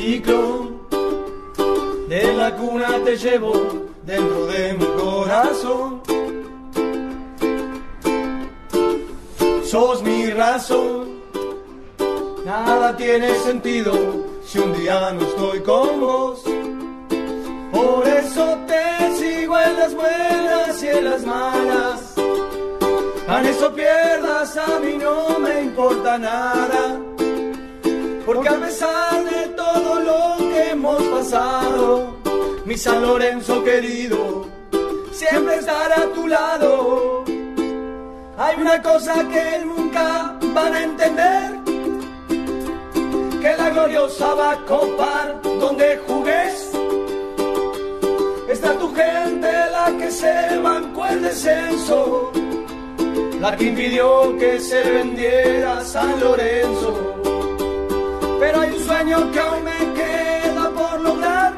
ciclo. De la cuna te llevo dentro de mi corazón. Sos mi razón. Nada tiene sentido si un día no estoy con vos. Por eso te sigo en las buenas y en las malas. A eso pierdas, a mí no me importa nada. Porque a pesar de todo lo que hemos pasado, mi San Lorenzo querido, siempre estará a tu lado. Hay una cosa que nunca van a entender, que la gloriosa va a copar donde jugues. Está tu gente la que se bancó el descenso, la que impidió que se vendiera San Lorenzo pero hay un sueño que aún me queda por lograr.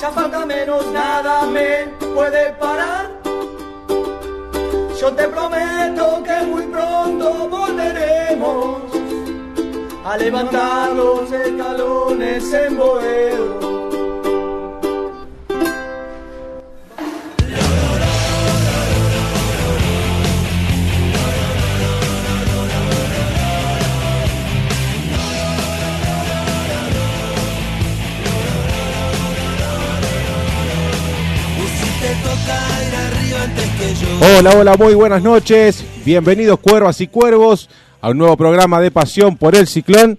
Ya falta menos, nada me puede parar. Yo te prometo que muy pronto volveremos a levantar los escalones en Boedo. Hola, hola, muy buenas noches. Bienvenidos cuervas y cuervos a un nuevo programa de Pasión por el Ciclón.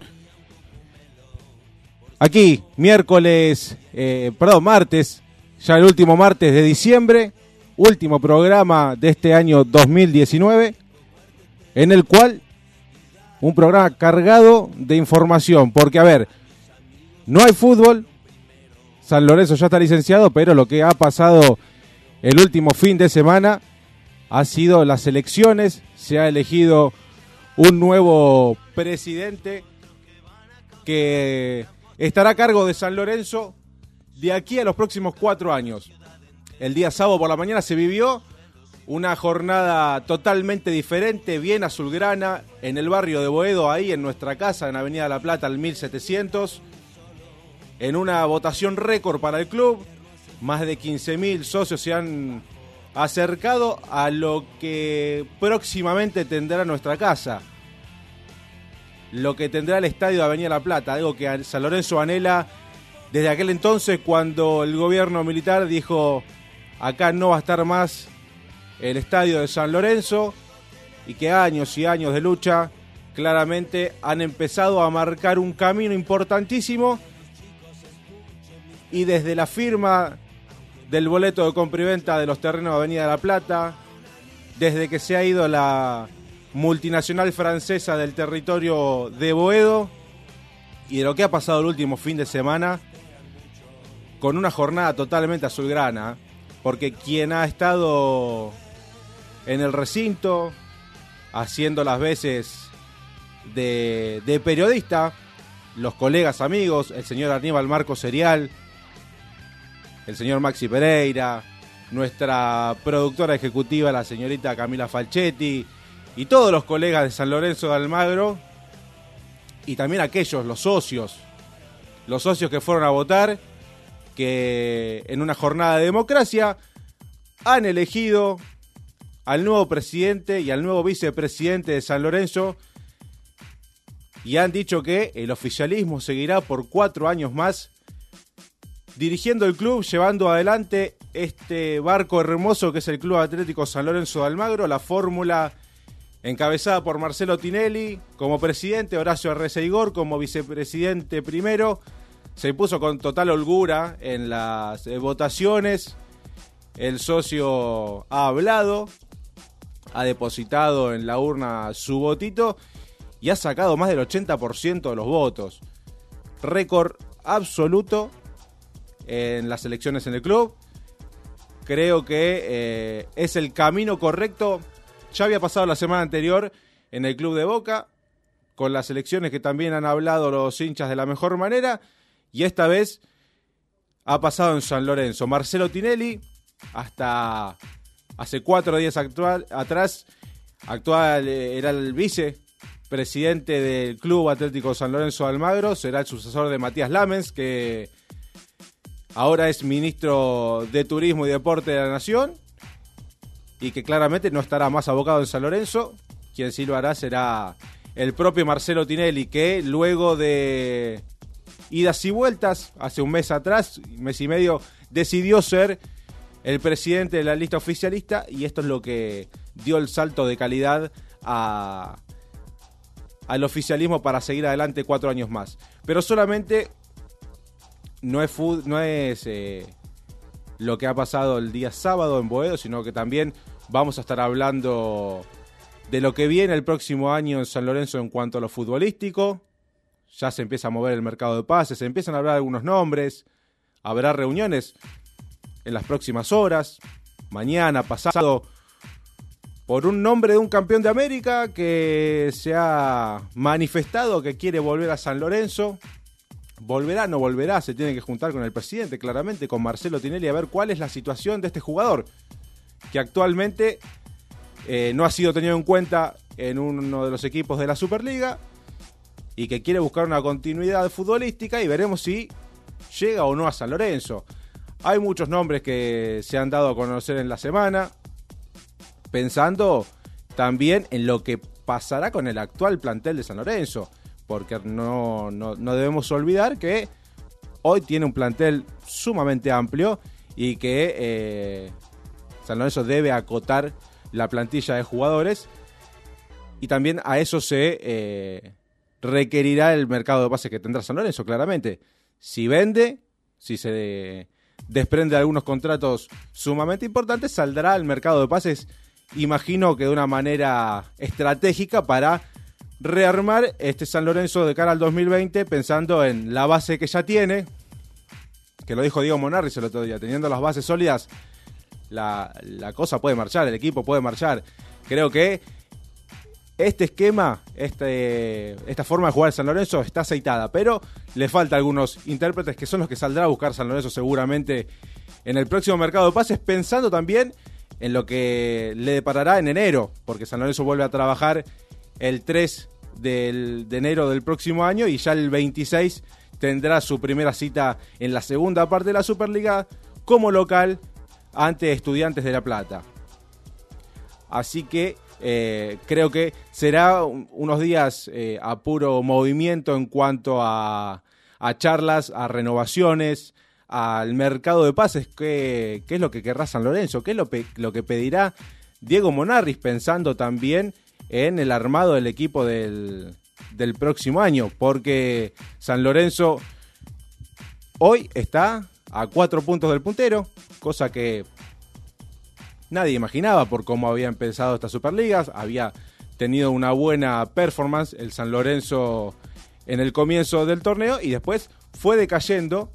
Aquí, miércoles, eh, perdón, martes, ya el último martes de diciembre, último programa de este año 2019, en el cual un programa cargado de información, porque a ver, no hay fútbol, San Lorenzo ya está licenciado, pero lo que ha pasado el último fin de semana ha sido las elecciones, se ha elegido un nuevo presidente que estará a cargo de San Lorenzo de aquí a los próximos cuatro años. El día sábado por la mañana se vivió una jornada totalmente diferente, bien azulgrana, en el barrio de Boedo, ahí en nuestra casa, en Avenida La Plata, al 1700, en una votación récord para el club. Más de 15.000 socios se han acercado a lo que próximamente tendrá nuestra casa. Lo que tendrá el estadio de Avenida La Plata, algo que San Lorenzo anhela desde aquel entonces cuando el gobierno militar dijo acá no va a estar más el estadio de San Lorenzo y que años y años de lucha claramente han empezado a marcar un camino importantísimo y desde la firma del boleto de compra y venta de los terrenos de Avenida de la Plata, desde que se ha ido la multinacional francesa del territorio de Boedo y de lo que ha pasado el último fin de semana con una jornada totalmente azulgrana, porque quien ha estado en el recinto haciendo las veces de, de periodista, los colegas amigos, el señor Aníbal Marco Serial, el señor Maxi Pereira, nuestra productora ejecutiva, la señorita Camila Falchetti, y todos los colegas de San Lorenzo de Almagro, y también aquellos, los socios, los socios que fueron a votar, que en una jornada de democracia han elegido al nuevo presidente y al nuevo vicepresidente de San Lorenzo y han dicho que el oficialismo seguirá por cuatro años más dirigiendo el club, llevando adelante este barco hermoso que es el Club Atlético San Lorenzo de Almagro, la fórmula encabezada por Marcelo Tinelli como presidente, Horacio Arreceigor como vicepresidente primero. Se impuso con total holgura en las eh, votaciones. El socio ha hablado, ha depositado en la urna su votito y ha sacado más del 80% de los votos. Récord absoluto en las elecciones en el club. Creo que eh, es el camino correcto. Ya había pasado la semana anterior en el club de Boca, con las elecciones que también han hablado los hinchas de la mejor manera. Y esta vez ha pasado en San Lorenzo. Marcelo Tinelli, hasta hace cuatro días actual, atrás, actual eh, era el vice presidente del Club Atlético San Lorenzo de Almagro, será el sucesor de Matías Lamens, que ahora es ministro de Turismo y Deporte de la Nación y que claramente no estará más abocado en San Lorenzo. Quien sí lo hará será el propio Marcelo Tinelli, que luego de idas y vueltas, hace un mes atrás, mes y medio, decidió ser el presidente de la lista oficialista y esto es lo que dio el salto de calidad a, al oficialismo para seguir adelante cuatro años más. Pero solamente no es, no es eh, lo que ha pasado el día sábado en Boedo, sino que también vamos a estar hablando de lo que viene el próximo año en San Lorenzo en cuanto a lo futbolístico. Ya se empieza a mover el mercado de pases, se empiezan a hablar algunos nombres, habrá reuniones en las próximas horas, mañana, pasado, por un nombre de un campeón de América que se ha manifestado que quiere volver a San Lorenzo. Volverá, no volverá, se tiene que juntar con el presidente, claramente, con Marcelo Tinelli, a ver cuál es la situación de este jugador, que actualmente eh, no ha sido tenido en cuenta en uno de los equipos de la Superliga y que quiere buscar una continuidad futbolística y veremos si llega o no a San Lorenzo. Hay muchos nombres que se han dado a conocer en la semana pensando también en lo que pasará con el actual plantel de San Lorenzo, porque no, no, debemos olvidar que hoy tiene un plantel sumamente amplio y que eh, San Lorenzo debe acotar la plantilla de jugadores y también a eso se eh, requerirá el mercado de pases que tendrá San Lorenzo, claramente. Si vende, si se desprende de algunos contratos sumamente importantes, saldrá al mercado de pases imagino que de una manera estratégica para rearmar este San Lorenzo de cara al 2020 pensando en la base que ya tiene, que lo dijo Diego Monarris el otro día, teniendo las bases sólidas, la, cosa puede marchar, el equipo puede marchar. Creo que este esquema, este, esta forma de jugar San Lorenzo está aceitada, pero le falta algunos intérpretes que son los que saldrá a buscar San Lorenzo seguramente en el próximo mercado de pases, pensando también en lo que le deparará en enero, porque San Lorenzo vuelve a trabajar el 3 de enero del próximo año y ya el 26 tendrá su primera cita en la segunda parte de la Superliga como local ante Estudiantes de La Plata. Así que eh, creo que será unos días eh, a puro movimiento en cuanto a, a charlas, a renovaciones, al mercado de pases, ¿qué, qué es lo que querrá San Lorenzo? ¿Qué es lo, lo, que pedirá Diego Monarris pensando también en el armado del equipo del, del próximo año? Porque San Lorenzo hoy está a cuatro puntos del puntero, cosa que nadie imaginaba por cómo había empezado esta Superliga. Había tenido una buena performance el San Lorenzo en el comienzo del torneo y después fue decayendo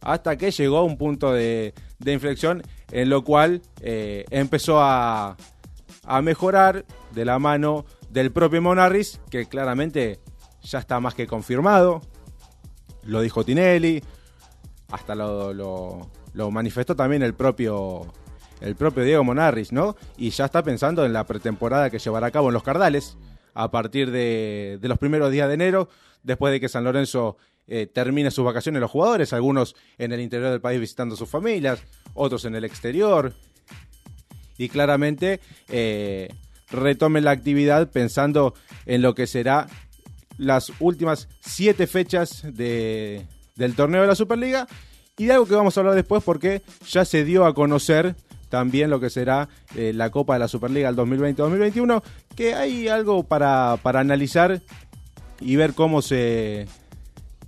hasta que llegó a un punto de, inflexión en lo cual eh, empezó a, a mejorar de la mano del propio Monarris, que claramente ya está más que confirmado. Lo dijo Tinelli, hasta lo, lo, manifestó también el propio, el propio Diego Monarris, ¿no? Y ya está pensando en la pretemporada que llevará a cabo en los Cardales a partir de, de los primeros días de enero, después de que San Lorenzo eh, termine sus vacaciones los jugadores, algunos en el interior del país visitando sus familias, otros en el exterior. Y claramente eh, retomen la actividad pensando en lo que será las últimas siete fechas de, del torneo de la Superliga y de algo que vamos a hablar después porque ya se dio a conocer también lo que será eh, la Copa de la Superliga del 2020-2021, que hay algo para, para analizar y ver cómo se,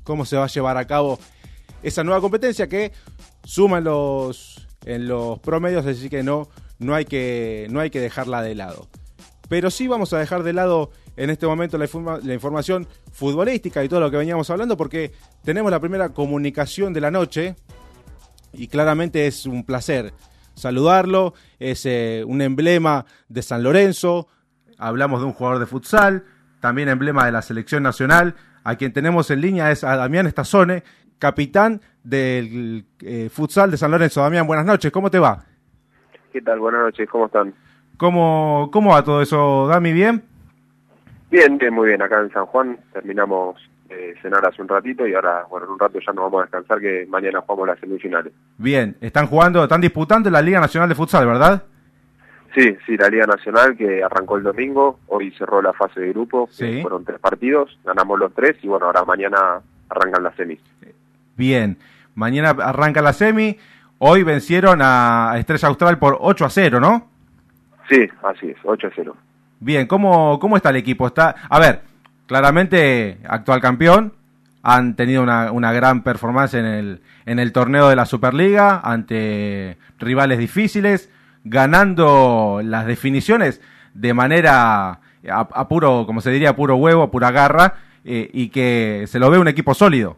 cómo se va a llevar a cabo esa nueva competencia que suma los, en los promedios, así que no, no, hay que no hay que dejarla de lado. Pero sí vamos a dejar de lado en este momento la, la, información futbolística y todo lo que veníamos hablando porque tenemos la primera comunicación de la noche y claramente es un placer saludarlo, es eh, un emblema de San Lorenzo, hablamos de un jugador de futsal, también emblema de la selección nacional, a quien tenemos en línea es a Damián Estazone, capitán del eh, futsal de San Lorenzo. Damián, buenas noches, ¿cómo te va? ¿Qué tal? Buenas noches, ¿cómo están? ¿Cómo, cómo va todo eso, Dami? ¿Bien? Bien, bien, muy bien. Acá en San Juan terminamos de cenar hace un ratito y ahora, bueno, en un rato ya nos vamos a descansar que mañana jugamos las semifinales. Bien, están jugando, están disputando la Liga Nacional de Futsal, ¿verdad? Sí, sí, la Liga Nacional que arrancó el domingo, hoy cerró la fase de grupo, Sí. fueron tres partidos, ganamos los tres y bueno, ahora mañana arrancan las semis. Bien, mañana arranca la semi. Hoy vencieron a Estrella Austral por 8 a 0, ¿no? Sí, así es, 8 a 0. Bien, ¿cómo, cómo está el equipo? Está, a ver, claramente actual campeón, han tenido una, una gran performance en el, en el torneo de la Superliga ante rivales difíciles, ganando las definiciones de manera a, a puro, como se diría, a puro huevo, a pura garra, eh, y que se lo ve un equipo sólido.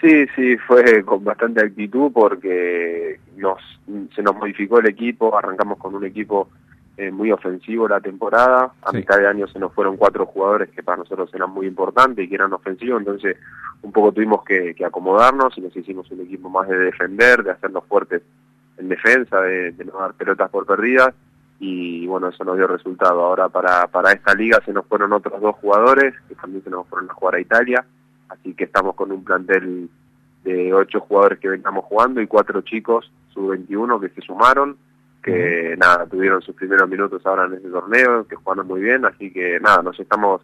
Sí, sí, fue con bastante actitud porque nos, se nos modificó el equipo, arrancamos con un equipo eh, muy ofensivo la temporada, a Sí. mitad de año se nos fueron cuatro jugadores que para nosotros eran muy importantes y que eran ofensivos, entonces un poco tuvimos que, que acomodarnos y nos hicimos un equipo más de defender, de hacernos fuertes en defensa, de, de no dar pelotas por perdidas y bueno, eso nos dio resultado. Ahora para, para esta liga se nos fueron otros dos jugadores que también se nos fueron a jugar a Italia, así que estamos con un plantel de ocho jugadores que veníamos jugando y cuatro chicos sub-21 que se sumaron, que nada, tuvieron sus primeros minutos ahora en este torneo, que jugaron muy bien, así que nada, nos estamos,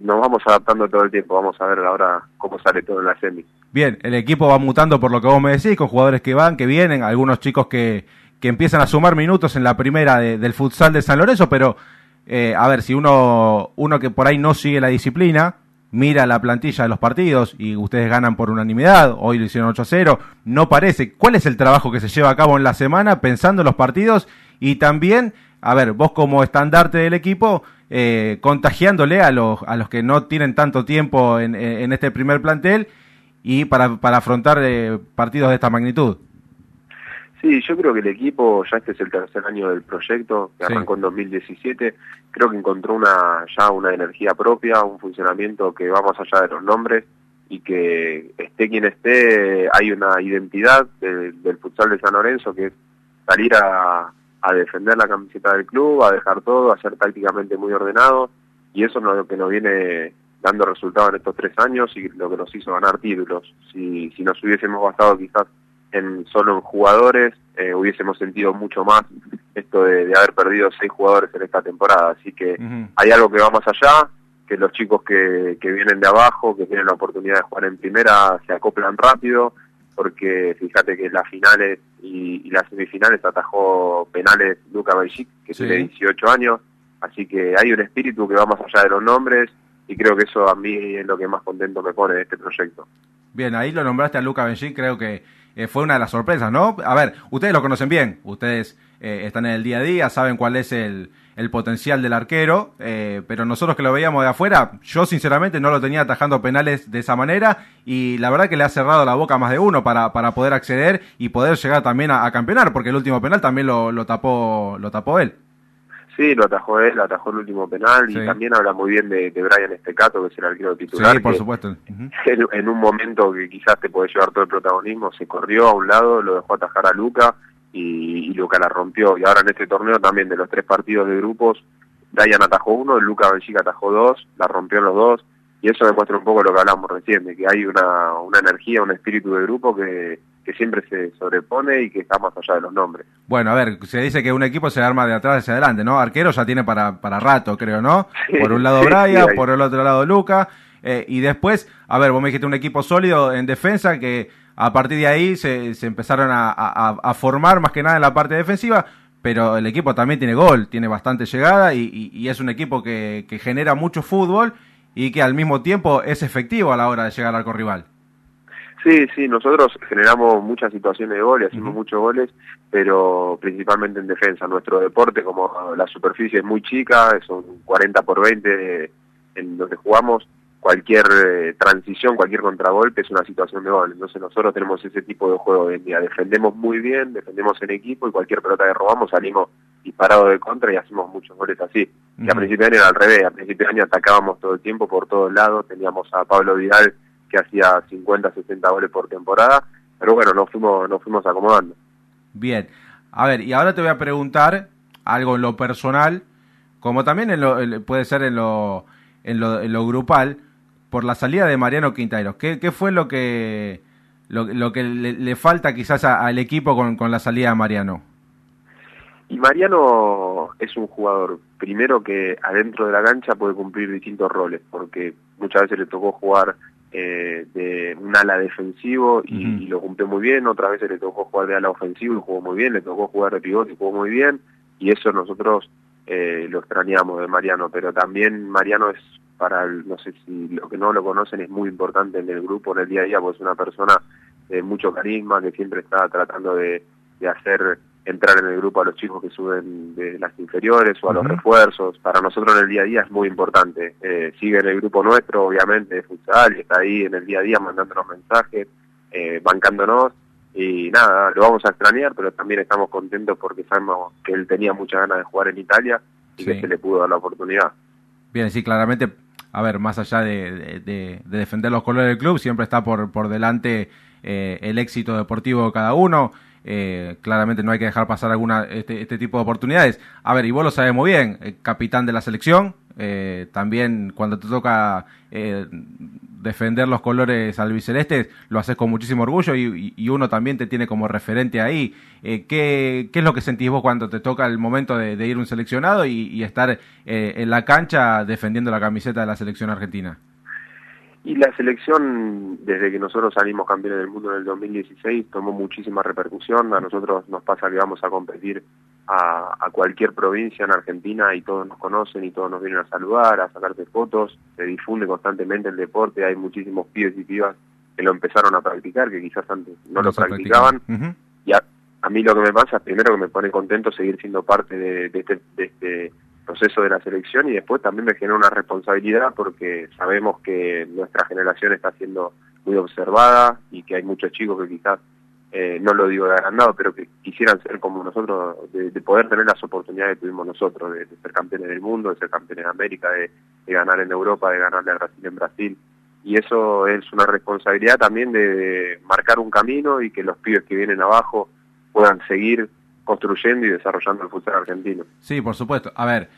nos vamos adaptando todo el tiempo, vamos a ver ahora cómo sale todo en la semi. Bien, el equipo va mutando por lo que vos me decís, con jugadores que van, que vienen, algunos chicos que, que empiezan a sumar minutos en la primera de- del futsal de San Lorenzo, pero eh, a ver, si uno, uno que por ahí no sigue la disciplina, mira la plantilla de los partidos y ustedes ganan por unanimidad, hoy lo hicieron 8 a 0, no parece. ¿Cuál es el trabajo que se lleva a cabo en la semana pensando en los partidos y también, a ver, vos como estandarte del equipo, eh, contagiándole a los, a los que no tienen tanto tiempo en, este primer plantel y para, para afrontar eh, partidos de esta magnitud? Sí, yo creo que el equipo, ya este es el tercer año del proyecto, que Sí. arrancó en 2017, creo que encontró una ya una energía propia, un funcionamiento que va más allá de los nombres y que esté quien esté, hay una identidad del, del futsal de San Lorenzo que es salir a, a defender la camiseta del club, a dejar todo, a ser tácticamente muy ordenado y eso es lo que nos viene dando resultados en estos tres años y lo que nos hizo ganar títulos. Si, si nos hubiésemos basado quizás en solo en jugadores, eh, hubiésemos sentido mucho más esto de, de haber perdido seis jugadores en esta temporada. Así que hay algo que va más allá, que los chicos que, que vienen de abajo, que tienen la oportunidad de jugar en primera, se acoplan rápido, porque fíjate que en las finales y, y las semifinales atajó penales Luca Bajic, que Sí. tiene 18 años, así que hay un espíritu que va más allá de los nombres, y creo que eso a mí es lo que más contento me pone de este proyecto. Bien, ahí lo nombraste a Luca Benji, creo que eh, fue una de las sorpresas, ¿no? A ver, ustedes lo conocen bien, ustedes eh, están en el día a día, saben cuál es el, el potencial del arquero, eh, pero nosotros que lo veíamos de afuera, yo sinceramente no lo tenía atajando penales de esa manera y la verdad que le ha cerrado la boca a más de uno para, para poder acceder y poder llegar también a, a campeonar, porque el último penal también lo, lo tapó lo tapó él. Sí, lo atajó él, atajó el último penal Sí. y también habla muy bien de, de Brian Estecato, que es el arquero titular. Sí, por que supuesto. En, en un momento que quizás te puede llevar todo el protagonismo, se corrió a un lado, lo dejó atajar a Luca y, y Luca la rompió. Y ahora en este torneo también de los tres partidos de grupos, Brian atajó uno, Luca Benchica atajó dos, la rompió los dos. Y eso demuestra un poco lo que hablamos recién, de que hay una, una energía, un espíritu de grupo que, que siempre se sobrepone y que está más allá de los nombres. Bueno, a ver, se dice que un equipo se arma de atrás hacia adelante, ¿no? Arquero ya tiene para, para rato, creo, ¿no? Sí, por un lado sí, hay- por el otro lado Luca. eh, y después, a ver, vos me dijiste un equipo sólido en defensa que a partir de ahí se, se empezaron a, a- a formar más que nada en la parte defensiva, pero el equipo también tiene gol, tiene bastante llegada y, y- y es un equipo que, que genera mucho fútbol y que al mismo tiempo es efectivo a la hora de llegar al arco rival. Sí, sí, nosotros generamos muchas situaciones de gol y hacemos muchos goles, pero principalmente en defensa. Nuestro deporte, como la superficie es muy chica, son 40 por 20 en donde jugamos, cualquier eh, transición, cualquier contragolpe es una situación de gol. Entonces nosotros tenemos ese tipo de juego hoy en día. Defendemos muy bien, defendemos en equipo y cualquier pelota que robamos salimos disparados de contra y hacemos muchos goles así. Que a Ujú. principio de año era al revés, a principio de año atacábamos todo el tiempo por todos lados, teníamos a Pablo Vidal que hacía 50, 60 goles por temporada, pero bueno, nos fuimos, nos fuimos acomodando. Bien. A ver, y ahora te voy a preguntar algo en lo personal, como también en lo, puede ser en lo, en lo, en lo grupal, por la salida de Mariano Quinteros. ¿Qué, qué fue lo que, lo, lo que le, falta quizás al equipo con, con la salida de Mariano? Y Mariano es un jugador, primero que adentro de la cancha puede cumplir distintos roles, porque muchas veces le tocó jugar eh, de un ala defensivo y, lo cumplió muy bien, otras veces le tocó jugar de ala ofensivo y jugó muy bien, le tocó jugar de pivote y jugó muy bien, y eso nosotros eh, lo extrañamos de Mariano, pero también Mariano es para, el, no sé si lo que no lo conocen, es muy importante en el grupo, en el día a día, pues es una persona de mucho carisma, que siempre está tratando de, de hacer entrar en el grupo a los chicos que suben de las inferiores o a los refuerzos. Para nosotros en el día a día es muy importante. Eh, sigue en el grupo nuestro, obviamente, de futsal, y está ahí en el día a día mandándonos mensajes, eh, bancándonos. Y nada, lo vamos a extrañar, pero también estamos contentos porque sabemos que él tenía muchas ganas de jugar en Italia y que se le pudo dar la oportunidad. Bien, sí, claramente, a ver, más allá de, defender los colores del club, siempre está por, por delante eh, el éxito deportivo de cada uno. Eh, claramente no hay que dejar pasar alguna este, este, tipo de oportunidades. A ver, y vos lo sabes muy bien, eh, capitán de la selección, eh, también cuando te toca defender los colores albicelestes, lo haces con muchísimo orgullo y, uno también te tiene como referente ahí. ¿qué, es lo que sentís vos cuando te toca el momento de, ir un seleccionado y estar en la cancha defendiendo la camiseta de la selección argentina? Y la selección, desde que nosotros salimos campeones del mundo en el 2016, tomó muchísima repercusión. A nosotros nos pasa que vamos a competir a, cualquier provincia en Argentina y todos nos conocen y todos nos vienen a saludar, a sacarte fotos. Se difunde constantemente el deporte, hay muchísimos pibes y pibas que lo empezaron a practicar, que quizás antes no lo practicaban. Y a, mí lo que me pasa, primero que me pone contento seguir siendo parte de, este, de este proceso de la selección y después también me genera una responsabilidad porque sabemos que nuestra generación está siendo muy observada y que hay muchos chicos que quizás, eh, no lo digo de agrandado, pero que quisieran ser como nosotros, de, poder tener las oportunidades que tuvimos nosotros, de, ser campeones del mundo, de ser campeones de América, de, ganar en Europa, de ganarle a Brasil en Brasil. Y eso es una responsabilidad también de marcar un camino y que los pibes que vienen abajo puedan seguir construyendo y desarrollando el fútbol argentino. Sí, por supuesto. A ver,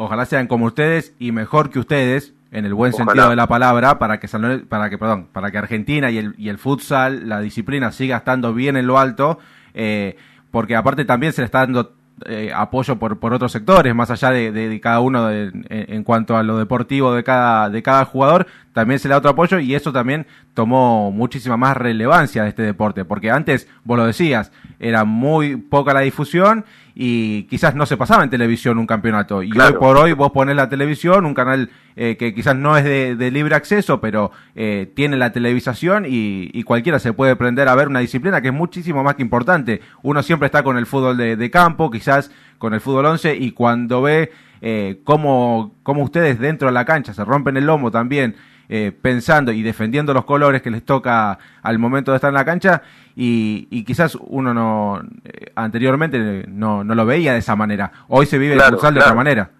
ojalá sean como ustedes y mejor que ustedes en el buen sentido de la palabra para que para que perdón para que Argentina y el y el futsal la disciplina siga estando bien en lo alto eh, porque aparte también se le está dando eh, apoyo por, por otros sectores, más allá de, cada uno en, cuanto a lo deportivo de cada, de cada jugador, también se le da otro apoyo y eso también tomó muchísima más relevancia de este deporte, porque antes, vos lo decías, era muy poca la difusión y quizás no se pasaba en televisión un campeonato. Y hoy por hoy vos pones la televisión, un canal eh, que quizás no es de, libre acceso, pero eh, tiene la televisación y, cualquiera se puede prender a ver una disciplina que es muchísimo más que importante. Uno siempre está con el fútbol de, campo, quizás con el fútbol 11 y cuando ve eh, cómo, cómo ustedes dentro de la cancha se rompen el lomo también eh, pensando y defendiendo los colores que les toca al momento de estar en la cancha y, quizás uno no eh, anteriormente no, no, lo veía de esa manera. Hoy se vive el futsal de otra manera.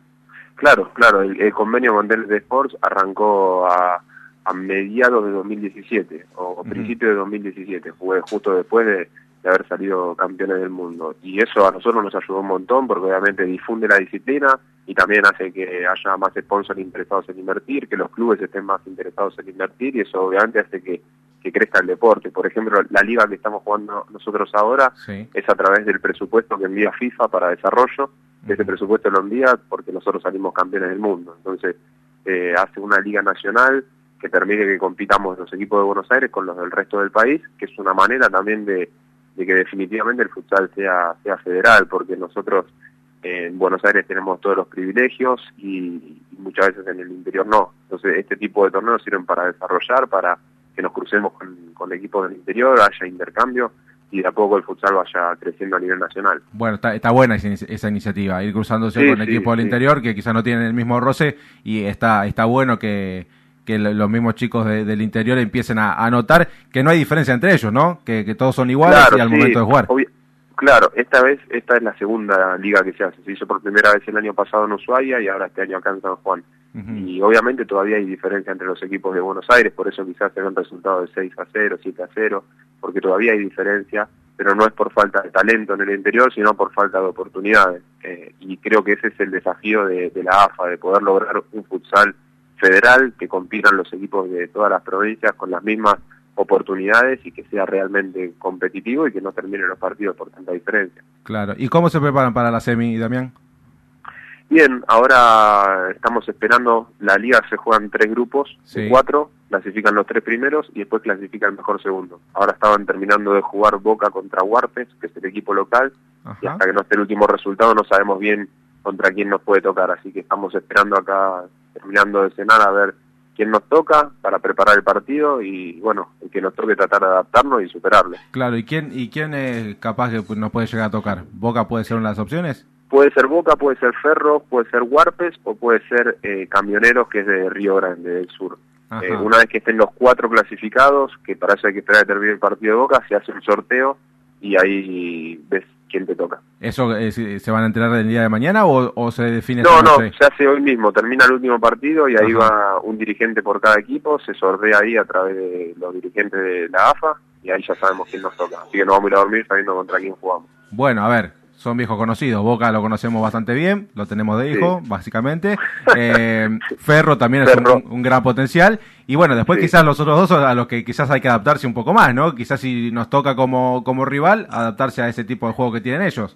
Claro, claro. El, convenio con de Sports arrancó a, a mediados de 2017 o, principios de 2017. Fue justo después de, de haber salido campeones del mundo. Y eso a nosotros nos ayudó un montón porque obviamente difunde la disciplina y también hace que haya más sponsors interesados en invertir, que los clubes estén más interesados en invertir y eso obviamente hace que, que crezca el deporte. Por ejemplo, la liga que estamos jugando nosotros ahora es a través del presupuesto que envía FIFA para desarrollo. Ese presupuesto lo envía porque nosotros salimos campeones del mundo. Entonces, eh, hace una liga nacional que permite que compitamos los equipos de Buenos Aires con los del resto del país, que es una manera también de de que definitivamente el futsal sea, sea federal, porque nosotros en Buenos Aires tenemos todos los privilegios y, muchas veces en el interior no. Entonces este tipo de torneos sirven para desarrollar, para que nos crucemos con, con equipos del interior, haya intercambio y de a poco el futsal vaya creciendo a nivel nacional. Bueno, está, está buena esa, iniciativa, ir cruzándose con equipos del interior que quizás no tienen el mismo roce y está, está bueno que que los mismos chicos del interior empiecen a, notar que no hay diferencia entre ellos, ¿no? Que, todos son iguales y al momento de jugar. claro, esta vez, esta es la segunda liga que se hace. Se hizo por primera vez el año pasado en Ushuaia y ahora este año acá en San Juan. Y obviamente todavía hay diferencia entre los equipos de Buenos Aires, por eso quizás se ven resultados de 6 a 0, 7 a 0, porque todavía hay diferencia, pero no es por falta de talento en el interior, sino por falta de oportunidades. Eh, y creo que ese es el desafío de, la AFA, de poder lograr un futsal federal que compitan los equipos de todas las provincias con las mismas oportunidades y que sea realmente competitivo y que no terminen los partidos por tanta diferencia. Claro. ¿Y cómo se preparan para la semi, Damián? Bien, ahora estamos esperando, la liga se juegan tres grupos, cuatro, clasifican los tres primeros y después clasifica el mejor segundo. Ahora estaban terminando de jugar Boca contra Huarpes, que es el equipo local, y hasta que no esté el último resultado no sabemos bien contra quién nos puede tocar, así que estamos esperando acá, terminando de cenar, a ver quién nos toca para preparar el partido y bueno, el que nos toque tratar de adaptarnos y superarlo. Claro, ¿y quién, y quién es capaz que nos puede llegar a tocar? ¿Boca puede ser una de las opciones? Puede ser Boca, puede ser Ferro, puede ser Huarpes o puede ser eh, Camioneros, que es de Río Grande del Sur. Eh, una vez que estén los cuatro clasificados, que para eso hay que esperar a terminar el partido de Boca, se hace un sorteo y ahí ves quién te toca. ¿Eso eh, se van a enterar el día de mañana o, se define? No, no, se hace hoy mismo, termina el último partido y ahí va un dirigente por cada equipo, se sortea ahí a través de los dirigentes de la AFA y ahí ya sabemos quién nos toca. Así que nos vamos a ir a dormir sabiendo contra quién jugamos. Bueno, a ver, son viejos conocidos. Boca lo conocemos bastante bien, lo tenemos de hijo, básicamente. Eh, Ferro también es un, gran potencial. Y bueno, después quizás los otros dos a los que quizás hay que adaptarse un poco más, ¿no? Quizás si nos toca como, como rival, adaptarse a ese tipo de juego que tienen ellos.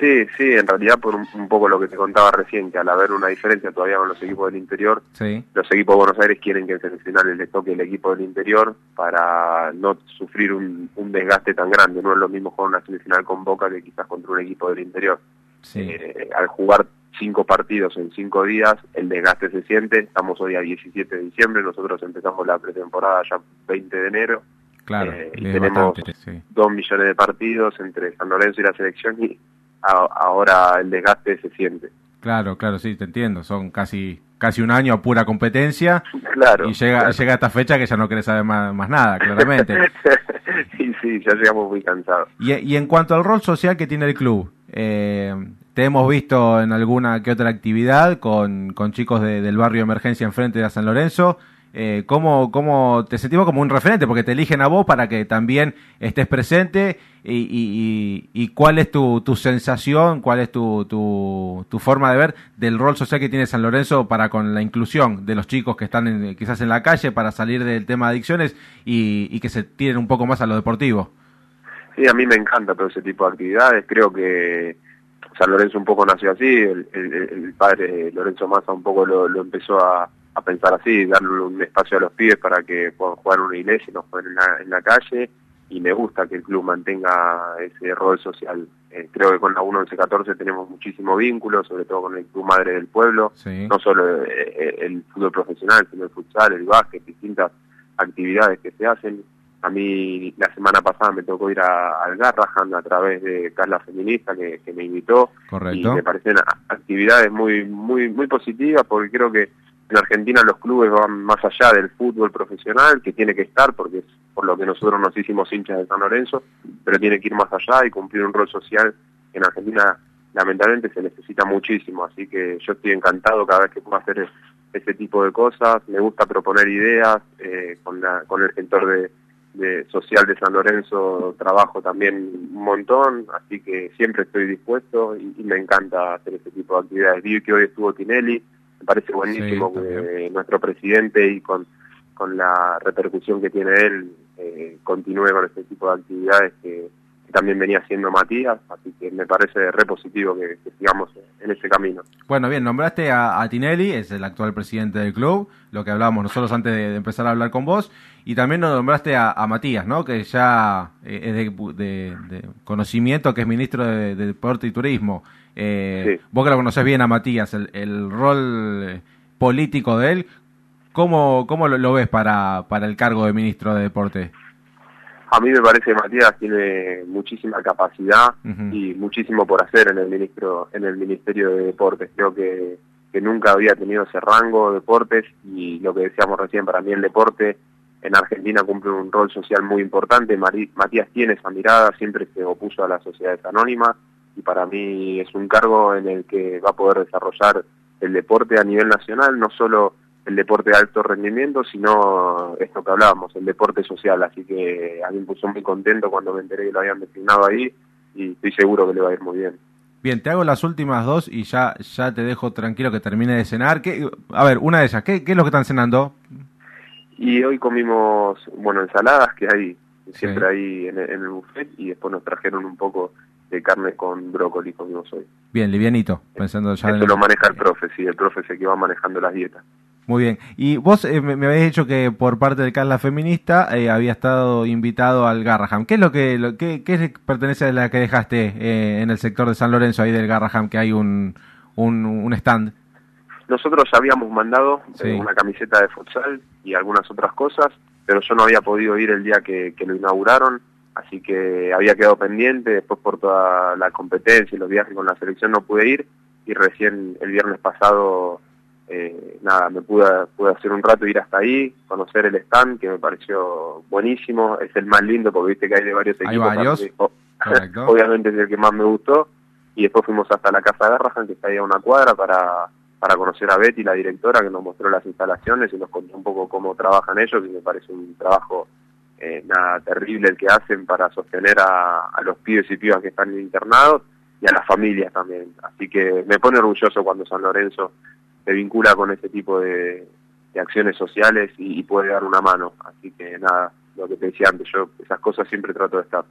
Sí, sí, en realidad por un, poco lo que te contaba recién, que al haber una diferencia todavía con los equipos del interior, los equipos de Buenos Aires quieren que en semifinales les toque el equipo del interior para no sufrir un, desgaste tan grande. No es lo mismo jugar una semifinal con Boca que quizás contra un equipo del interior. Eh, al jugar cinco partidos en cinco días, el desgaste se siente. Estamos hoy a 17 de diciembre, nosotros empezamos la pretemporada ya 20 de enero. Claro, eh, y tenemos dos millones de partidos entre San Lorenzo y la selección y ahora el desgaste se siente. Claro, claro, sí, te entiendo. Son casi casi un año a pura competencia. Claro. Y llega llega esta fecha que ya no querés saber más, más nada, claramente. sí, sí, ya llegamos muy cansados. Y, y en cuanto al rol social que tiene el club, eh, te hemos visto en alguna que otra actividad con, con chicos del barrio Emergencia enfrente de San Lorenzo eh, ¿cómo, ¿cómo, te sentimos como un referente? Porque te eligen a vos para que también estés presente y, y, cuál es tu, tu, sensación, cuál es tu, tu, tu, forma de ver del rol social que tiene San Lorenzo para con la inclusión de los chicos que están quizás en la calle para salir del tema de adicciones y, que se tiren un poco más a lo deportivo. Sí, a mí me encanta todo ese tipo de actividades, creo que San Lorenzo un poco nació así, el, el, padre Lorenzo Massa un poco lo, lo empezó a a pensar así, darle un espacio a los pibes para que puedan jugar en una iglesia y no jueguen en la, calle. Y me gusta que el club mantenga ese rol social. Eh, creo que con la 11-14 tenemos muchísimo vínculo, sobre todo con el club madre del pueblo, no solo eh, eh, el fútbol profesional, sino el futsal, el básquet, distintas actividades que se hacen. A mí la semana pasada me tocó ir a, al Garrahan a través de Carla Feminista que, me invitó. Y me parecen actividades muy muy muy positivas porque creo que en Argentina los clubes van más allá del fútbol profesional, que tiene que estar, porque es por lo que nosotros nos hicimos hinchas de San Lorenzo, pero tiene que ir más allá y cumplir un rol social que en Argentina lamentablemente se necesita muchísimo, así que yo estoy encantado cada vez que puedo hacer ese tipo de cosas, me gusta proponer ideas, eh, con, la, con el sector de, social de San Lorenzo trabajo también un montón, así que siempre estoy dispuesto y, y me encanta hacer ese tipo de actividades. Vi que hoy estuvo Tinelli, me parece buenísimo que nuestro presidente y con, con la repercusión que tiene él eh, continúe con este tipo de actividades que, también venía haciendo Matías, así que me parece re positivo que, sigamos en ese camino. Bueno, bien, nombraste a, Tinelli, es el actual presidente del club, lo que hablábamos nosotros antes de, empezar a hablar con vos, y también nos nombraste a, Matías, ¿no? que ya eh, es de, conocimiento, que es ministro de Deporte y Turismo. Eh, Vos que lo conocés bien a Matías, el, rol eh, político de él, ¿cómo, cómo lo, ves para, para el cargo de ministro de Deporte? A mí me parece que Matías tiene muchísima capacidad y muchísimo por hacer en el ministro en el Ministerio de Deportes. Creo que, que nunca había tenido ese rango de deportes y lo que decíamos recién, para mí el deporte en Argentina cumple un rol social muy importante. Matías tiene esa mirada, siempre se opuso a las sociedades anónimas y para mí es un cargo en el que va a poder desarrollar el deporte a nivel nacional, no solo el deporte de alto rendimiento, sino esto que hablábamos, el deporte social. Así que a mí me puso muy contento cuando me enteré que lo habían designado ahí y estoy seguro que le va a ir muy bien. Bien, te hago las últimas dos y ya, ya te dejo tranquilo que termine de cenar. ¿Qué, a ver, una de ellas, ¿qué, ¿qué es lo que están cenando? Y hoy comimos, bueno, ensaladas que hay siempre ahí en, el buffet y después nos trajeron un poco de carne con brócoli comimos hoy. Bien, livianito, pensando ya Eso lo maneja el profe, sí, el profe es el que va manejando las dietas. Muy bien. Y vos eh, me, habéis dicho que por parte del Carla Feminista eh, había estado invitado al Garraham. ¿Qué es lo que, lo, qué, qué pertenece a la que dejaste eh, en el sector de San Lorenzo, ahí del Garraham, que hay un, un, stand? Nosotros habíamos mandado una camiseta de futsal y algunas otras cosas, pero yo no había podido ir el día que, que lo inauguraron, así que había quedado pendiente, después por toda la competencia y los viajes con la selección no pude ir, y recién el viernes pasado eh, nada, me pude, pude hacer un rato ir hasta ahí, conocer el stand, que me pareció buenísimo, es el más lindo porque viste que hay de varios equipos. varios. obviamente es el que más me gustó, y después fuimos hasta la Casa de Garrahan, que está ahí a una cuadra, para, para conocer a Betty, la directora, que nos mostró las instalaciones y nos contó un poco cómo trabajan ellos, y me parece un trabajo eh, nada terrible el que hacen para sostener a, a los pibes y pibas que están internados y a las familias también. Así que me pone orgulloso cuando San Lorenzo se vincula con ese tipo de, acciones sociales y, puede dar una mano. Así que nada, lo que te decía antes, yo esas cosas siempre trato de estar.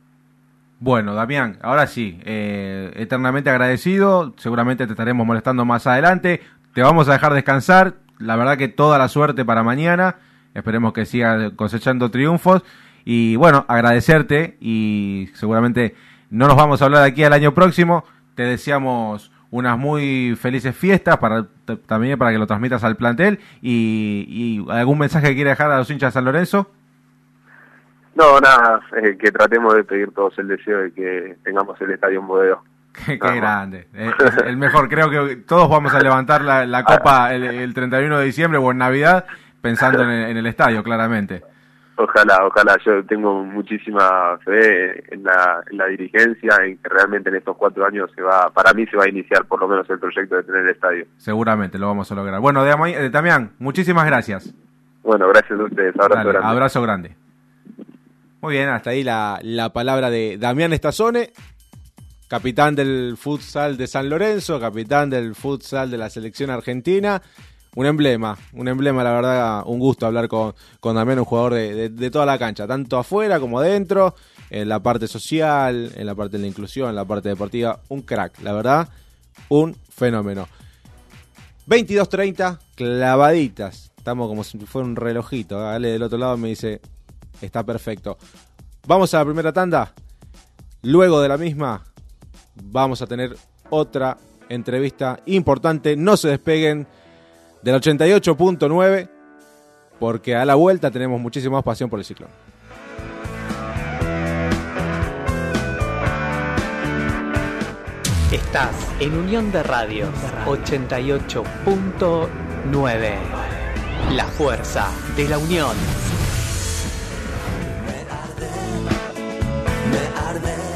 Bueno, Damián, ahora sí, eh, eternamente agradecido, seguramente te estaremos molestando más adelante, te vamos a dejar descansar, la verdad que toda la suerte para mañana, esperemos que sigas cosechando triunfos. Y bueno, agradecerte y seguramente no nos vamos a hablar aquí al año próximo, te deseamos unas muy felices fiestas para también para que lo transmitas al plantel. Y, algún mensaje que quiere dejar a los hinchas de San Lorenzo. No, nada, eh, que tratemos de pedir todos el deseo de que tengamos el estadio en bodeo. Qué, grande, eh, el mejor. Creo que todos vamos a levantar la, copa el, 31 de diciembre o en Navidad pensando en el estadio, claramente. Ojalá, ojalá. Yo tengo muchísima fe en la, en la dirigencia, en que realmente en estos cuatro años se va, para mí se va a iniciar por lo menos el proyecto de tener el estadio. Seguramente lo vamos a lograr. Bueno, Damián, muchísimas gracias. Bueno, gracias a ustedes. Abrazo grande. Abrazo grande. Muy bien, hasta ahí la, la palabra de Damián Estazone, capitán del futsal de San Lorenzo, capitán del futsal de la selección argentina un emblema, un emblema, la verdad, un gusto hablar con, con un jugador de, toda la cancha, tanto afuera como adentro, en la parte social, en la parte de la inclusión, en la parte deportiva, un crack, la verdad, un fenómeno. 22.30, clavaditas, estamos como si fuera un relojito, dale del otro lado me dice, está perfecto. Vamos a la primera tanda, luego de la misma vamos a tener otra entrevista importante, no se despeguen del 88.9, porque a la vuelta tenemos muchísima más pasión por el ciclón. Estás en Unión de Radio 88.9. La fuerza de la unión. como el fuego sobre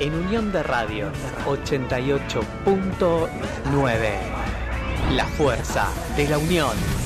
en Unión de Radio 88.9. La fuerza de la unión.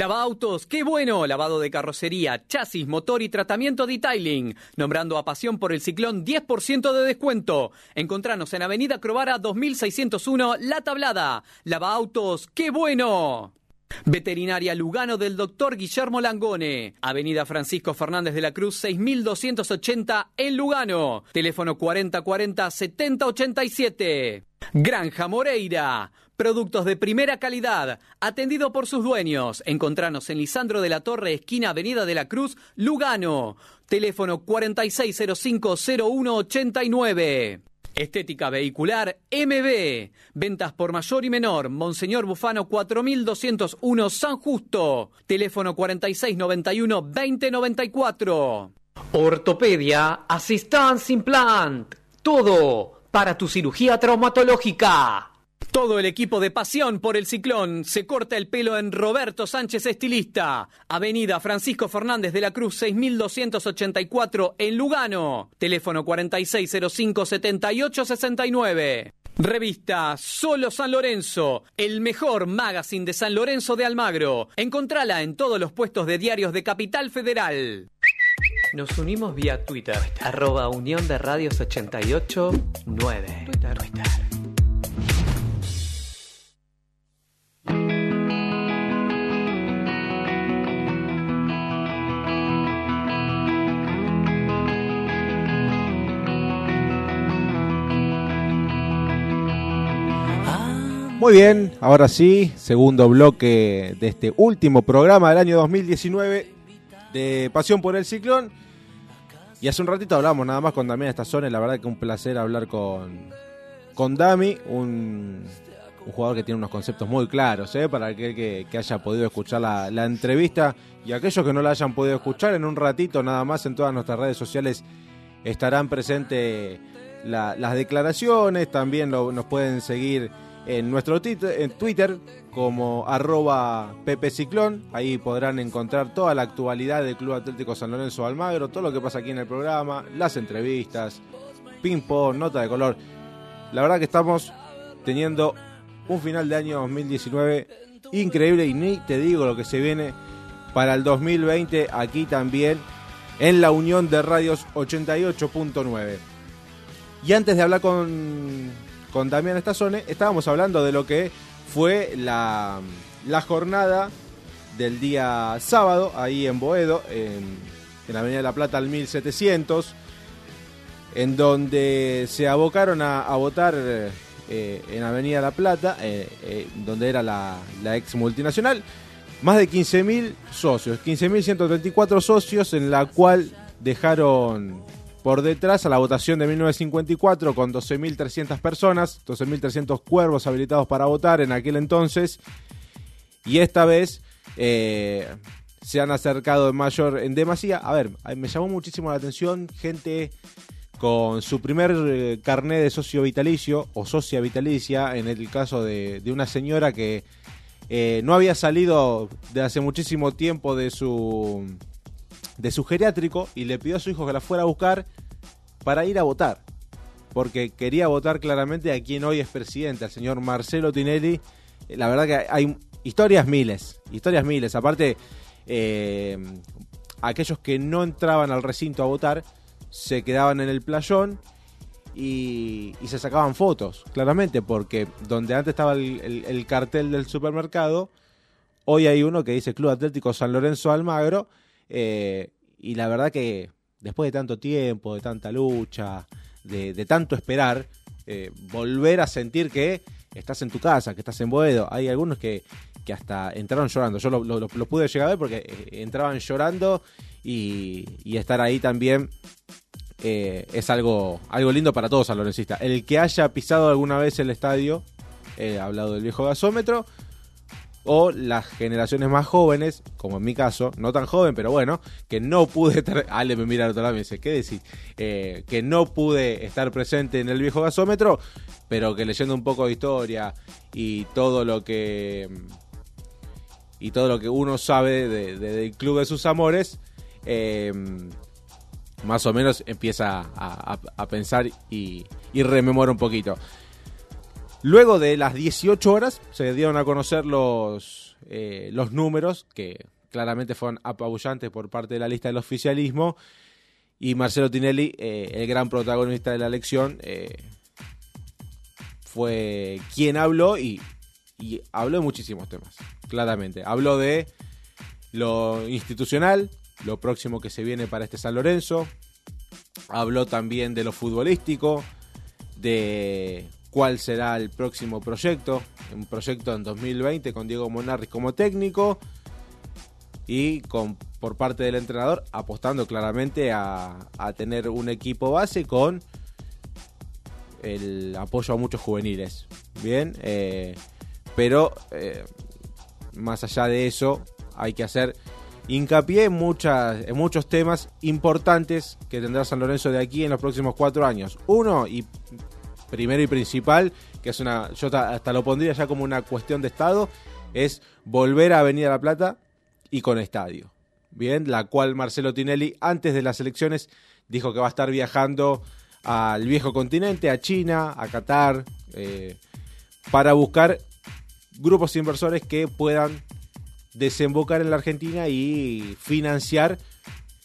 Lava autos, qué bueno, lavado de carrocería, chasis, motor y tratamiento detailing. Nombrando a Pasión por el Ciclón 10% de descuento. Encontranos en Avenida Crovara 2601, La Tablada. Lava autos, qué bueno. Veterinaria Lugano del doctor Guillermo Langone. Avenida Francisco Fernández de la Cruz 6280 en Lugano. Teléfono 4040 7087. Granja Moreira. Productos de primera calidad, atendido por sus dueños. Encontranos en Lisandro de la Torre, esquina Avenida de la Cruz, Lugano. Teléfono 46050189. Estética vehicular MB. Ventas por mayor y menor. Monseñor Bufano 4201 San Justo. Teléfono 4691-2094. Ortopedia Assistance Implant. Todo para tu cirugía traumatológica. Todo el equipo de Pasión por el Ciclón se corta el pelo en Roberto Sánchez Estilista. Avenida Francisco Fernández de la Cruz 6284 en Lugano. Teléfono 4605-7869. Revista Solo San Lorenzo, el mejor magazine de San Lorenzo de Almagro. Encontrala en todos los puestos de diarios de Capital Federal. Nos unimos vía Twitter, arroba Unión de Radios 889. Twitter, Twitter. Muy bien, ahora sí, segundo bloque de este último programa del año 2019 de Pasión por el Ciclón. Y hace un ratito hablamos nada más con Damián Estazone, la verdad que un placer hablar con, con Dami, un, jugador que tiene unos conceptos muy claros, ¿eh? para aquel que, que haya podido escuchar la, la entrevista y aquellos que no la hayan podido escuchar en un ratito nada más en todas nuestras redes sociales estarán presentes la- las declaraciones, también lo- nos pueden seguir en nuestro en Twitter como arroba ahí podrán encontrar toda la actualidad del Club Atlético San Lorenzo Almagro, todo lo que pasa aquí en el programa, las entrevistas, ping pong, nota de color. La verdad que estamos teniendo un final de año 2019 increíble y ni te digo lo que se viene para el 2020 aquí también en la Unión de Radios 88.9. Y antes de hablar con, con Damián Estazone, estábamos hablando de lo que fue la, la jornada del día sábado, ahí en Boedo, en, la Avenida de la Plata al 1700, en donde se abocaron a, a votar eh, en Avenida La Plata, eh, eh, donde era la, la ex multinacional, más de 15.000 socios, 15.134 socios, en la cual dejaron por detrás a la votación de 1954 con 12.300 personas, 12.300 cuervos habilitados para votar en aquel entonces, y esta vez eh, se han acercado en mayor, en demasía. A ver, me llamó muchísimo la atención gente con su primer eh, carnet de socio vitalicio o socia vitalicia, en el caso de, una señora que eh, no había salido de hace muchísimo tiempo de su de su geriátrico y le pidió a su hijo que la fuera a buscar para ir a votar. Porque quería votar claramente a quien hoy es presidente, al señor Marcelo Tinelli. Eh, La verdad que hay historias miles, historias miles. Aparte, eh, aquellos que no entraban al recinto a votar se quedaban en el playón y, se sacaban fotos, claramente, porque donde antes estaba el- el cartel del supermercado, hoy hay uno que dice Club Atlético San Lorenzo Almagro, eh, y la verdad que después de tanto tiempo, de tanta lucha, de, tanto esperar, eh, volver a sentir que estás en tu casa, que estás en Boedo, hay algunos que, que hasta entraron llorando, yo lo, lo- pude llegar a ver porque eh, entraban llorando y, estar ahí también es algo, algo lindo para todos salorencistas. El que haya pisado alguna vez el estadio, he hablado del viejo gasómetro, o las generaciones más jóvenes, como en mi caso, no tan joven, pero bueno, que no pude estar, Ale me mira al otro lado me dice, ¿qué decís? Eh, que no pude estar presente en el viejo gasómetro, pero que leyendo un poco de historia y todo lo que y todo lo que uno sabe de, del club de sus amores, eh, más o menos empieza a, pensar y, y rememora un poquito. Luego de las 18 horas se dieron a conocer los, eh, los números que claramente fueron apabullantes por parte de la lista del oficialismo y Marcelo Tinelli, eh, el gran protagonista de la elección, eh, fue quien habló y, y habló de muchísimos temas, claramente. Habló de lo institucional, lo próximo que se viene para este San Lorenzo, habló también de lo futbolístico, de cuál será el próximo proyecto, un proyecto en 2020 con Diego Monarri como técnico y con por parte del entrenador apostando claramente a, tener un equipo base con el apoyo a muchos juveniles. Bien, eh, pero eh, más allá de eso hay que hacer hincapié en, muchas, en muchos temas importantes que tendrá San Lorenzo de aquí en los próximos cuatro años. Uno, y primero y principal, que es una, yo hasta lo pondría ya como una cuestión de Estado, es volver a Avenida La Plata y con estadio. Bien, la cual Marcelo Tinelli antes de las elecciones dijo que va a estar viajando al viejo continente, a China, a Qatar, eh, para buscar grupos inversores que puedan desembocar en la Argentina y financiar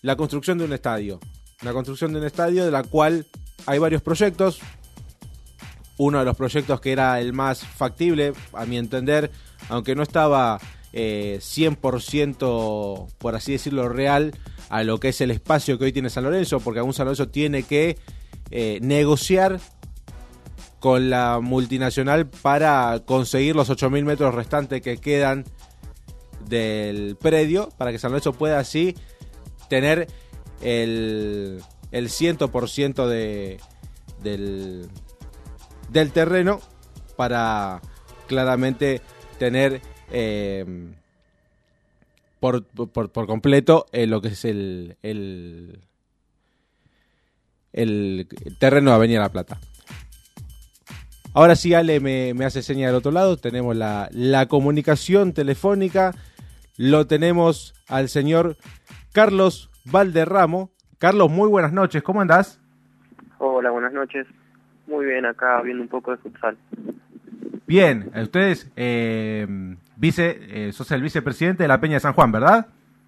la construcción de un estadio. La construcción de un estadio de la cual hay varios proyectos, uno de los proyectos que era el más factible, a mi entender, aunque no estaba eh, 100%, por así decirlo, real a lo que es el espacio que hoy tiene San Lorenzo, porque aún San Lorenzo tiene que eh, negociar con la multinacional para conseguir los 8.000 metros restantes que quedan del predio, para que San Lorenzo pueda así tener el, el 100% de, del, del terreno para claramente tener eh, por, por, por, completo eh, lo que es el, el, el, terreno de Avenida La Plata. Ahora sí, Ale me, hace señal del otro lado. Tenemos la, la comunicación telefónica. Lo tenemos al señor Carlos Valderramo. Carlos, muy buenas noches. ¿Cómo andás? Hola, buenas noches. Muy bien, acá viendo un poco de futsal. Bien, ustedes, eh, vice, eh, sos el vicepresidente de la Peña de San Juan, ¿verdad?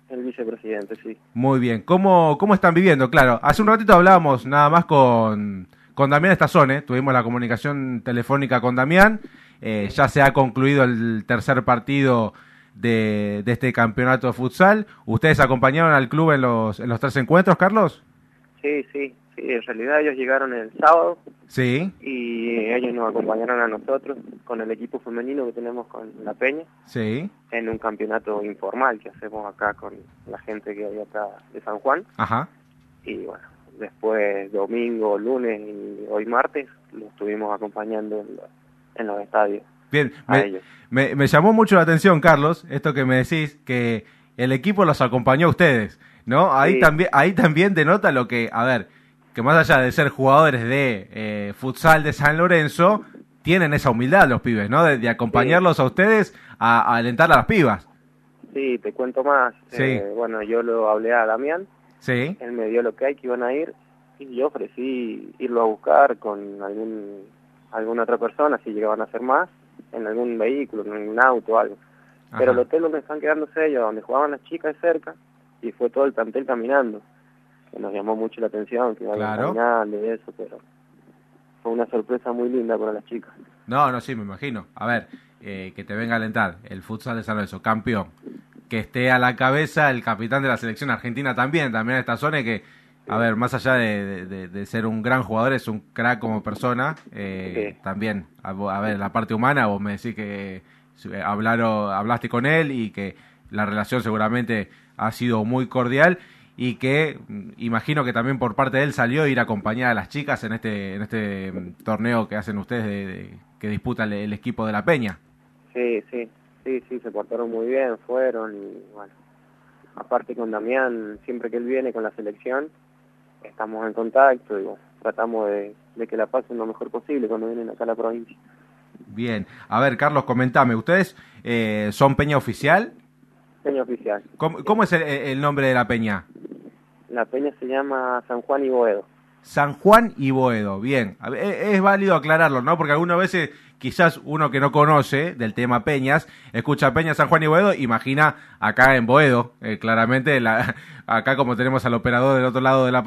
El vicepresidente, sí. Muy bien. ¿Cómo, cómo están viviendo? Claro, hace un ratito hablábamos nada más con, con Damián Estazone, tuvimos la comunicación telefónica con Damián, eh, ya se ha concluido el tercer partido de, de, este campeonato de futsal. ¿Ustedes acompañaron al club en los, en los tres encuentros, Carlos? Sí, sí, Sí, en realidad ellos llegaron el sábado. Sí. Y ellos nos acompañaron a nosotros con el equipo femenino que tenemos con la Peña. Sí. En un campeonato informal que hacemos acá con la gente que hay acá de San Juan. Ajá. Y bueno, después domingo, lunes y hoy martes los estuvimos acompañando en, los estadios. Bien, me, me, me llamó mucho la atención, Carlos, esto que me decís, que el equipo los acompañó a ustedes, ¿no? Ahí también ahí también denota lo que, a ver, que más allá de ser jugadores de eh, futsal de San Lorenzo, tienen esa humildad los pibes, ¿no? De, acompañarlos a ustedes a, alentar a las pibas. Sí, te cuento más. Sí. Eh, bueno, yo lo hablé a Damián. Sí. Él me dio lo que hay que iban a ir y yo ofrecí irlo a buscar con algún alguna otra persona si llegaban a ser más en algún vehículo, en un auto o algo. Pero el hotel donde están quedándose ellos, donde jugaban las chicas es cerca y fue todo el plantel caminando que nos llamó mucho la atención, que claro. y eso, pero fue una sorpresa muy linda para las chicas. No, no, sí, me imagino. A ver, eh, que te venga a alentar el futsal de San Lorenzo, campeón. Que esté a la cabeza el capitán de la selección argentina también, también esta zona que, a ver, más allá de, de, ser un gran jugador, es un crack como persona. Eh, También, a, a, ver, la parte humana, vos me decís que hablaron, hablaste con él y que la relación seguramente ha sido muy cordial y que mm, imagino que también por parte de él salió ir a acompañar a las chicas en este en este mm, torneo que hacen ustedes de, que disputa el, equipo de la Peña. Sí, sí, sí, sí, se portaron muy bien, fueron y bueno, aparte con Damián, siempre que él viene con la selección, estamos en contacto y tratamos de, que la pasen lo mejor posible cuando vienen acá a la provincia. Bien, a ver Carlos, comentame, ¿ustedes eh, son Peña Oficial? Peña Oficial. ¿Cómo, es el nombre de la Peña? La peña se llama San Juan y Boedo. San Juan y Boedo, bien. E, es válido aclararlo, ¿no? Porque algunas veces quizás uno que no conoce del tema Peñas, escucha Peña San Juan y Boedo, imagina acá en Boedo, eh, claramente, la, acá como tenemos al operador del otro lado de la,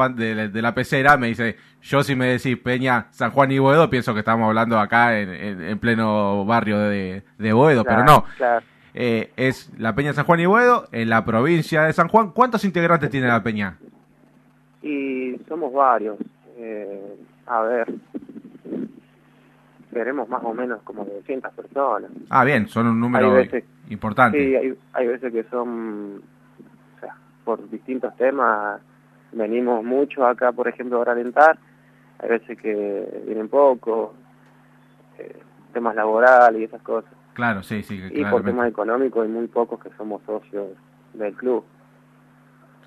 de, la pecera, me dice, yo si me decís Peña San Juan y Boedo, pienso que estamos hablando acá en, pleno barrio de, Boedo, pero no. Eh, es la Peña San Juan y Boedo, en la provincia de San Juan. ¿Cuántos integrantes tiene la Peña? Y somos varios. Eh, a ver, queremos más o menos como 200 personas. Ah, bien, son un número importante. Sí, hay, hay veces que son, o sea, por distintos temas, venimos mucho acá, por ejemplo, a alentar, hay veces que vienen poco, eh, temas laborales y esas cosas. Claro, sí, sí. Y por temas económicos hay muy pocos que somos socios del club.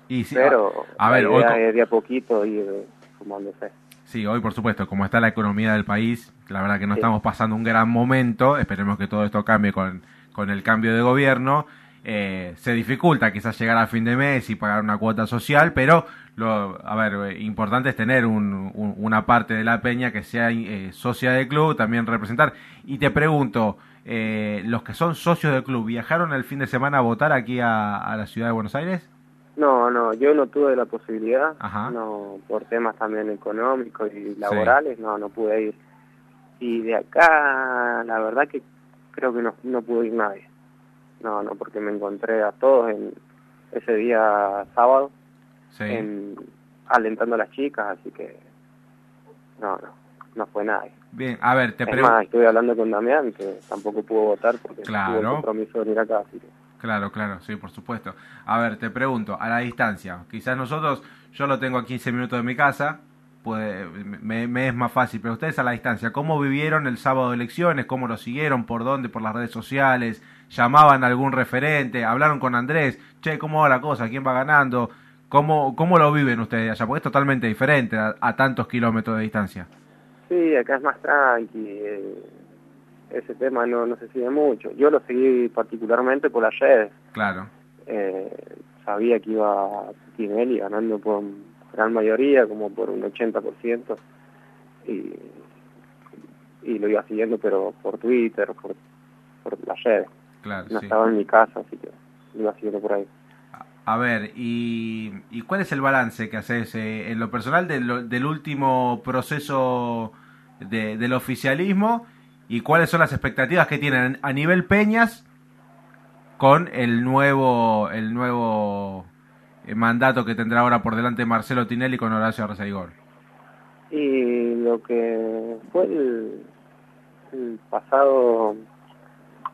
Y sí, Pero a, ver, hoy de a poquito y sumándose. Sí, hoy por supuesto, como está la economía del país, la verdad que no estamos pasando un gran momento, esperemos que todo esto cambie con, con el cambio de gobierno. Eh, se dificulta quizás llegar a fin de mes y pagar una cuota social, pero lo, a ver, importante es tener un, una parte de la peña que sea eh, socia del club, también representar. Y te pregunto, eh, los que son socios del club, ¿viajaron el fin de semana a votar aquí a la ciudad de Buenos Aires? No, no, yo no tuve la posibilidad, no por temas también económicos y laborales, no, no pude ir. Y de acá, la verdad que creo que no, no pudo ir nadie. No, no, porque me encontré a todos en ese día sábado, alentando a las chicas, así que no, no, no fue nadie. Bien, a ver, te pregunto. estuve hablando con Damián, que tampoco pudo votar porque tuvo el compromiso de venir acá, así que... Claro, claro, sí, por supuesto. A ver, te pregunto, a la distancia, quizás nosotros, yo lo tengo a 15 minutos de mi casa, puede, me, es más fácil, pero ustedes a la distancia, ¿cómo vivieron el sábado de elecciones? ¿Cómo lo siguieron? ¿Por dónde? ¿Por las redes sociales? ¿Llamaban a algún referente? ¿Hablaron con Andrés? Che, ¿cómo va la cosa? ¿Quién va ganando? ¿Cómo, cómo lo viven ustedes allá? Porque es totalmente diferente a, tantos kilómetros de distancia. Sí, acá es más tranqui. Eh, ese tema no, no se sigue mucho. Yo lo seguí particularmente por las redes. Claro. Eh, sabía que iba Tinelli ganando por gran mayoría, como por un 80%, y, y lo iba siguiendo, pero por Twitter, por, por las redes. Claro, no estaba en mi casa, así que lo iba siguiendo por ahí. A ver, ¿y, y cuál es el balance que haces eh, en lo personal del, del último proceso de, del oficialismo y cuáles son las expectativas que tienen a nivel Peñas con el nuevo el nuevo eh, mandato que tendrá ahora por delante Marcelo Tinelli con Horacio Arceigor. Y lo que fue el, pasado,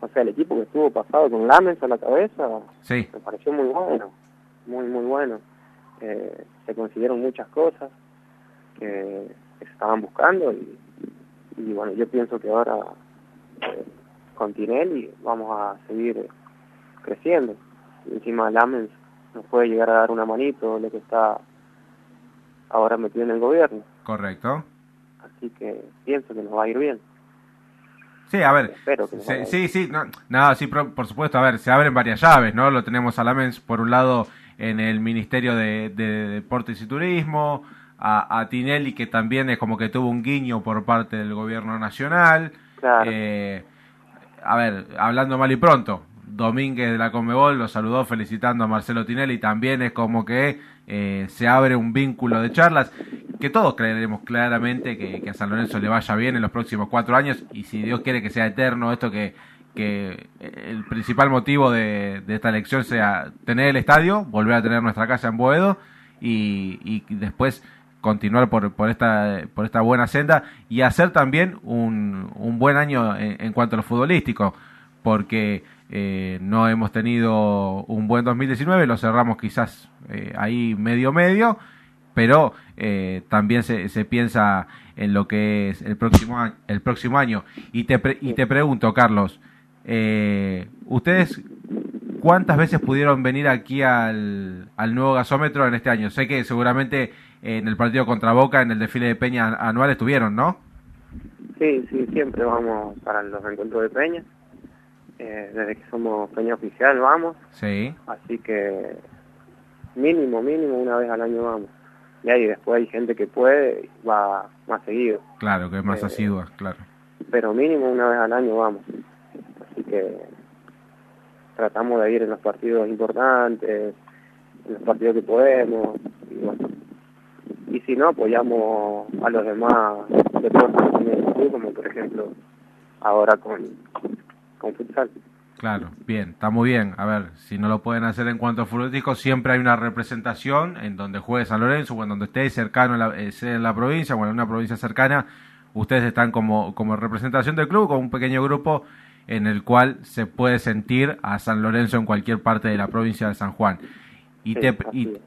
o sea, el equipo que estuvo pasado con Lamens a la cabeza, sí. me pareció muy bueno, muy, muy bueno. Eh, se consiguieron muchas cosas que, que se estaban buscando y y bueno, yo pienso que ahora eh, con Tinelli vamos a seguir creciendo. Encima Lamens nos puede llegar a dar una manito, lo que está ahora metido en el gobierno. Correcto. Así que pienso que nos va a ir bien. Sí, a ver. Espero que sí, sí, no, sí, por, supuesto, a ver, se abren varias llaves, ¿no? Lo tenemos a Lamens, por un lado, en el Ministerio de Deportes y Turismo, a, Tinelli, que también es como que tuvo un guiño por parte del gobierno nacional. Eh, a ver, hablando mal y pronto, Domínguez de la Conmebol lo saludó felicitando a Marcelo Tinelli, también es como que eh, se abre un vínculo de charlas, que todos creeremos claramente que, a San Lorenzo le vaya bien en los próximos cuatro años y si Dios quiere que sea eterno esto que, que el principal motivo de, esta elección sea tener el estadio, volver a tener nuestra casa en Boedo y, después continuar por, por, esta, por esta buena senda y hacer también un, un buen año en, cuanto a lo futbolístico, porque eh, no hemos tenido un buen 2019, lo cerramos quizás eh, ahí medio medio, pero eh, también se, se, piensa en lo que es el próximo. El próximo año. Y, te y te pregunto, Carlos, ¿ustedes cuántas veces pudieron venir aquí al, al nuevo gasómetro en este año? Sé que seguramente en el partido contra Boca, en el desfile de Peña anual estuvieron, ¿no? Sí, sí, siempre vamos para los encuentros de Peña. Eh, desde que somos Peña Oficial vamos. Sí. Así que mínimo, mínimo una vez al año vamos. Y ahí después hay gente que puede, va más seguido. Claro, que es más eh, asidua, claro. Pero mínimo una vez al año vamos. Así que tratamos de ir en los partidos importantes, en los partidos que podemos. Y, bueno. y si no, apoyamos a los demás deportes como por ejemplo ahora con, con futsal. Claro, bien, está muy bien. A ver, si no lo pueden hacer en cuanto a futbolístico, siempre hay una representación en donde juegue San Lorenzo o en donde esté cercano en la, eh, en la provincia o en una provincia cercana. Ustedes están como, como representación del club, con un pequeño grupo en el cual se puede sentir a San Lorenzo en cualquier parte de la provincia de San Juan. Y, te,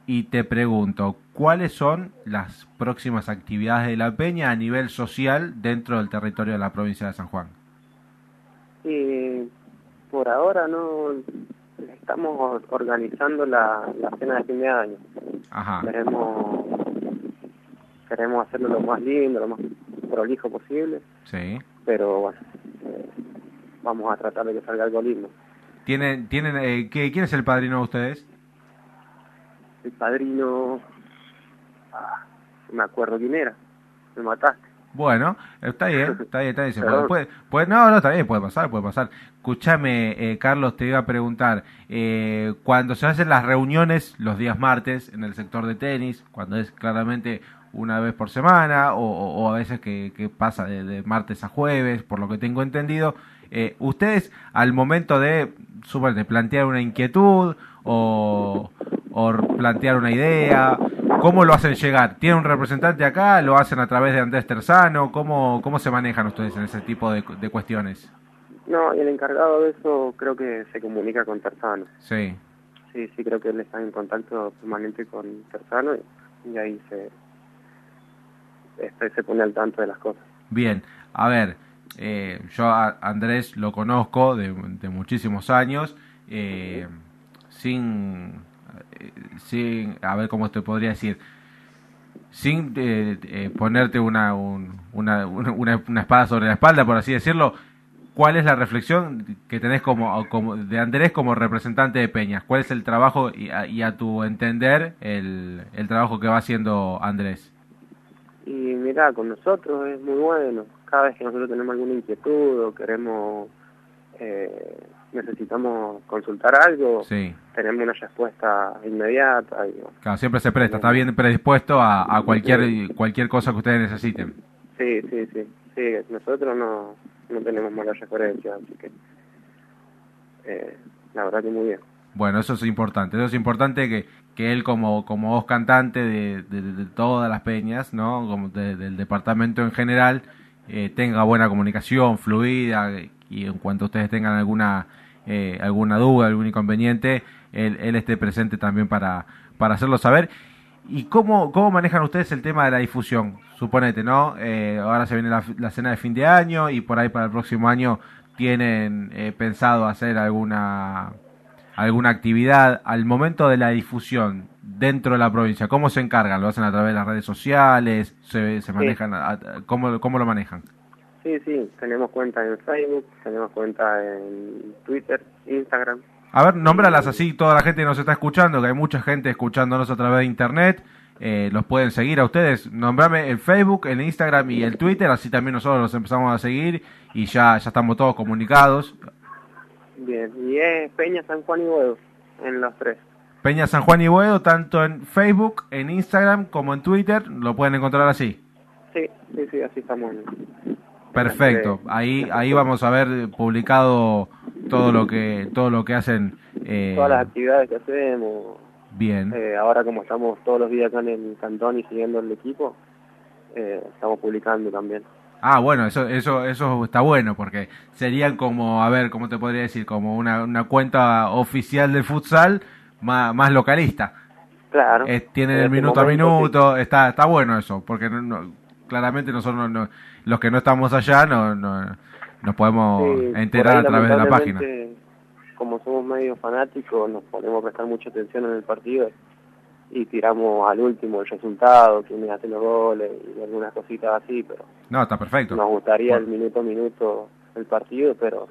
y, te pregunto, ¿cuáles son las próximas actividades de la Peña a nivel social dentro del territorio de la provincia de San Juan? Y por ahora no estamos organizando la, cena de fin de año. Queremos, queremos hacerlo lo más lindo, lo más prolijo posible. Sí. Pero bueno, eh, vamos a tratar de que salga algo lindo. ¿Tienen, tienen, eh, ¿Quién es el padrino de ustedes? El padrino... Ah, me acuerdo quién era. Me mataste. Bueno, está bien, está bien, está bien. Puede, puede, no, no, está bien, puede pasar, puede pasar. Escúchame, eh, Carlos, te iba a preguntar, eh, cuando se hacen las reuniones los días martes en el sector de tenis, cuando es claramente una vez por semana o, a veces que, pasa de, martes a jueves, por lo que tengo entendido, eh, ustedes al momento de, de plantear una inquietud o, o plantear una idea, ¿Cómo lo hacen llegar? ¿Tiene un representante acá? ¿Lo hacen a través de Andrés Terzano? ¿Cómo, cómo se manejan ustedes en ese tipo de, cuestiones? No, y el encargado de eso creo que se comunica con Terzano. Sí. Sí, sí, creo que él está en contacto permanente con Terzano y, ahí se, este, se pone al tanto de las cosas. Bien, a ver, eh, yo a Andrés lo conozco de, muchísimos años, eh, sin sin, a ver cómo te podría decir, sin eh, eh, ponerte una, una, una, espada sobre la espalda, por así decirlo, ¿cuál es la reflexión que tenés como, como de Andrés como representante de Peñas? ¿Cuál es el trabajo y a, tu entender el, el trabajo que va haciendo Andrés? Y mira, con nosotros es muy bueno. Cada vez que nosotros tenemos alguna inquietud o queremos eh, necesitamos consultar algo, tenemos una respuesta inmediata. Y, claro, siempre se presta, está bien predispuesto a, cualquier cualquier cosa que ustedes necesiten. Sí, sí, sí, sí, nosotros no, no tenemos mala referencia, así que eh, la verdad que muy bien. Bueno, eso es importante, eso es importante que, que él como, como voz cantante de, de, todas las peñas, ¿no? como del departamento en general, eh, tenga buena comunicación, fluida, y en cuanto ustedes tengan alguna eh, alguna duda, algún inconveniente, él, él, esté presente también para, para hacerlo saber. ¿Y cómo, cómo manejan ustedes el tema de la difusión? Suponete, ¿no? Eh, ahora se viene la, cena de fin de año y por ahí para el próximo año tienen eh, pensado hacer alguna alguna actividad al momento de la difusión dentro de la provincia, ¿cómo se encargan? ¿Lo hacen a través de las redes sociales? ¿Se, se manejan? ¿cómo, ¿Cómo lo manejan? Sí, sí, tenemos cuenta en Facebook, tenemos cuenta en Twitter, Instagram. A ver, nómbralas así, toda la gente nos está escuchando, que hay mucha gente escuchándonos a través de Internet. Eh, los pueden seguir a ustedes. Nombrame el Facebook, el Instagram y el Twitter, así también nosotros los empezamos a seguir y ya, ya estamos todos comunicados. Bien, y es Peña San Juan y Buedo, en los tres. Peña San Juan y Buedo, tanto en Facebook, en Instagram como en Twitter, lo pueden encontrar así. Sí, sí, sí, así estamos. Perfecto. Ahí ahí vamos a ver publicado todo lo que todo lo que hacen. Eh, Todas las actividades que hacemos. Bien. Eh, ahora como estamos todos los días acá en el cantón y siguiendo el equipo, eh, estamos publicando también. Ah, bueno, eso, eso, eso está bueno, porque serían como, a ver, ¿cómo te podría decir? Como una, una cuenta oficial del futsal más, más localista. Claro. Eh, tienen el minuto a minuto, está, está bueno eso, porque claramente nosotros no, los que no estamos allá no, no nos podemos enterar a través de la página. Como somos medio fanáticos, nos ponemos a prestar mucha atención en el partido y tiramos al último el resultado, quién hace los goles y algunas cositas así, pero no, está perfecto. Nos gustaría el minuto a minuto el partido, pero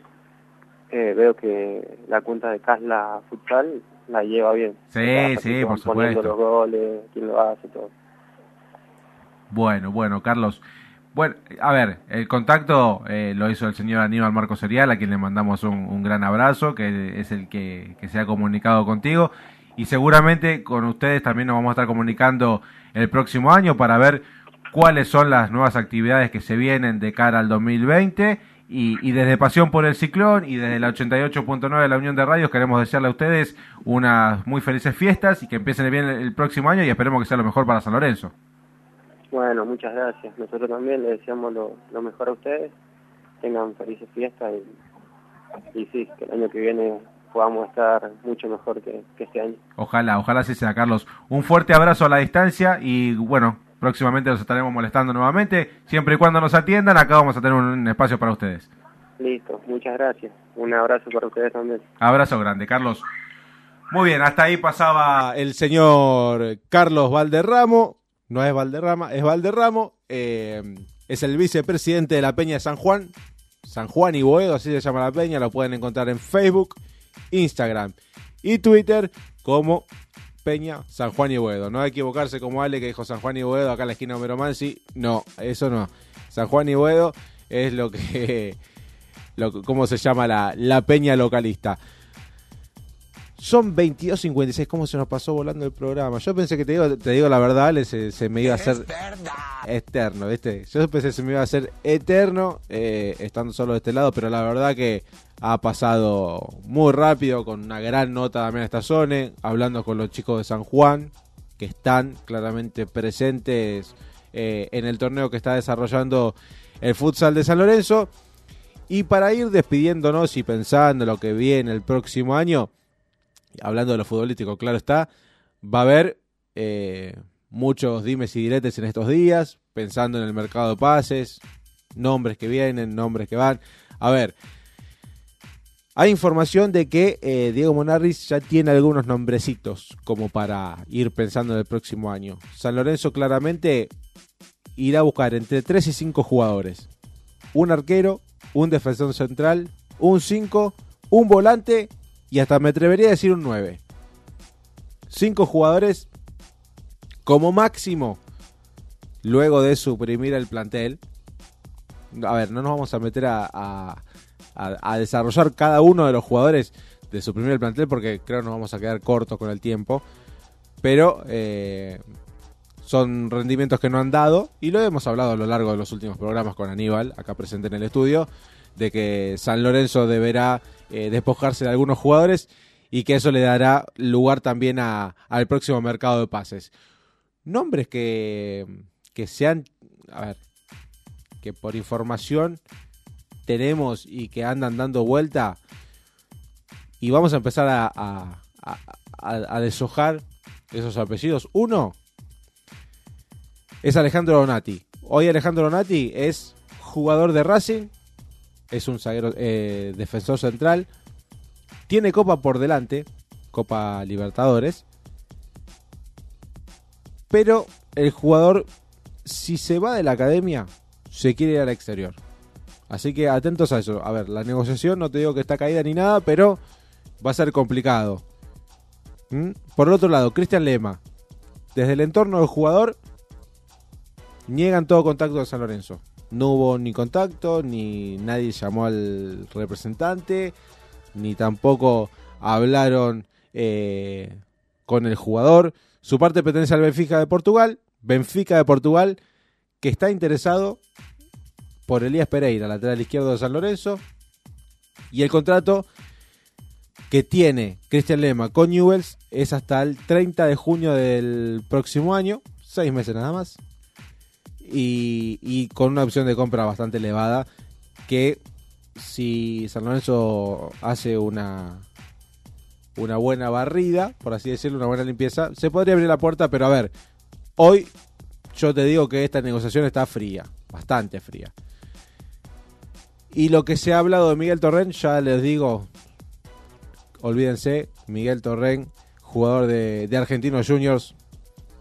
eh, veo que la cuenta de Casla Futsal la lleva bien. Sí, sí, por supuesto. los goles, quién lo hace, todo. Bueno, bueno, Carlos. Bueno, a ver, el contacto eh, lo hizo el señor Aníbal Marco Serial, a quien le mandamos un, gran abrazo, que es el que, se ha comunicado contigo y seguramente con ustedes también nos vamos a estar comunicando el próximo año para ver cuáles son las nuevas actividades que se vienen de cara al 2020 y, y desde Pasión por el Ciclón y desde la 88.9 de la Unión de Radios queremos desearle a ustedes unas muy felices fiestas y que empiecen bien el, próximo año y esperemos que sea lo mejor para San Lorenzo. Bueno, muchas gracias. Nosotros también le deseamos lo, lo mejor a ustedes. Tengan felices fiestas y, y sí, que el año que viene podamos estar mucho mejor que, este año. Ojalá, ojalá así sea, Carlos. Un fuerte abrazo a la distancia y bueno, próximamente nos estaremos molestando nuevamente. Siempre y cuando nos atiendan, acá vamos a tener un espacio para ustedes. Listo, muchas gracias. Un abrazo para ustedes también. Abrazo grande, Carlos. Muy bien, hasta ahí pasaba el señor Carlos Valderramo. No es Valderrama, es Valderramo. Eh, es el vicepresidente de la Peña de San Juan. San Juan y Boedo, así se llama la peña. Lo pueden encontrar en Facebook Instagram y Twitter como Peña San Juan y Boedo. No hay que equivocarse como Ale que dijo San Juan y Boedo acá en la esquina de Mansi. No, eso no. San Juan y Boedo es lo que. ¿Cómo se llama la, la peña localista? Son 22.56, ¿cómo se nos pasó volando el programa? Yo pensé que te digo, te digo la verdad, se, me iba a hacer eterno, ¿viste? Yo pensé que se me iba a hacer eterno eh, estando solo de este lado, pero la verdad que ha pasado muy rápido con una gran nota también esta zona, hablando con los chicos de San Juan, que están claramente presentes eh, en el torneo que está desarrollando el futsal de San Lorenzo. Y para ir despidiéndonos y pensando lo que viene el próximo año, hablando de lo futbolístico, claro está, va a haber eh, muchos dimes y diretes en estos días, pensando en el mercado de pases, nombres que vienen, nombres que van. A ver, hay información de que eh, Diego Monarris ya tiene algunos nombrecitos como para ir pensando en el próximo año. San Lorenzo claramente irá a buscar entre 3 y 5 jugadores. Un arquero, un defensor central, un 5, un volante y hasta me atrevería a decir un 9. 5 jugadores como máximo luego de suprimir el plantel. A ver, no nos vamos a meter a a, desarrollar cada uno de los jugadores de su primer plantel porque creo que nos vamos a quedar cortos con el tiempo. Pero eh, son rendimientos que no han dado y lo hemos hablado a lo largo de los últimos programas con Aníbal, acá presente en el estudio, de que San Lorenzo deberá eh, despojarse de algunos jugadores y que eso le dará lugar también a, al próximo mercado de pases. Nombres que, que sean, a ver, que por información tenemos y que andan dando vuelta. Y vamos a empezar a, a, deshojar esos apellidos. Uno es Alejandro Donati. Hoy Alejandro Donati es jugador de Racing, es un eh, defensor central, tiene Copa por delante, Copa Libertadores, pero el jugador, si se va de la academia, se quiere ir al exterior. Así que atentos a eso. A ver, la negociación no te digo que está caída ni nada, pero va a ser complicado. ¿Mm? Por otro lado, Cristian Lema. Desde el entorno del jugador, niegan todo contacto de San Lorenzo. No hubo ni contacto, ni nadie llamó al representante, ni tampoco hablaron eh, con el jugador. Su parte pertenece al Benfica de Portugal. Benfica de Portugal, que está interesado por Elías Pereira, lateral izquierdo de San Lorenzo. Y el contrato que tiene Cristian Lema con Newells es hasta el 30 de junio del próximo año, seis meses nada más. Y, con una opción de compra bastante elevada que si San Lorenzo hace una una buena barrida, por así decirlo, una buena limpieza, se podría abrir la puerta, pero a ver, hoy yo te digo que esta negociación está fría, bastante fría. Y lo que se ha hablado de Miguel Torren, ya les digo, olvídense, Miguel Torren, jugador de, de Argentinos Juniors,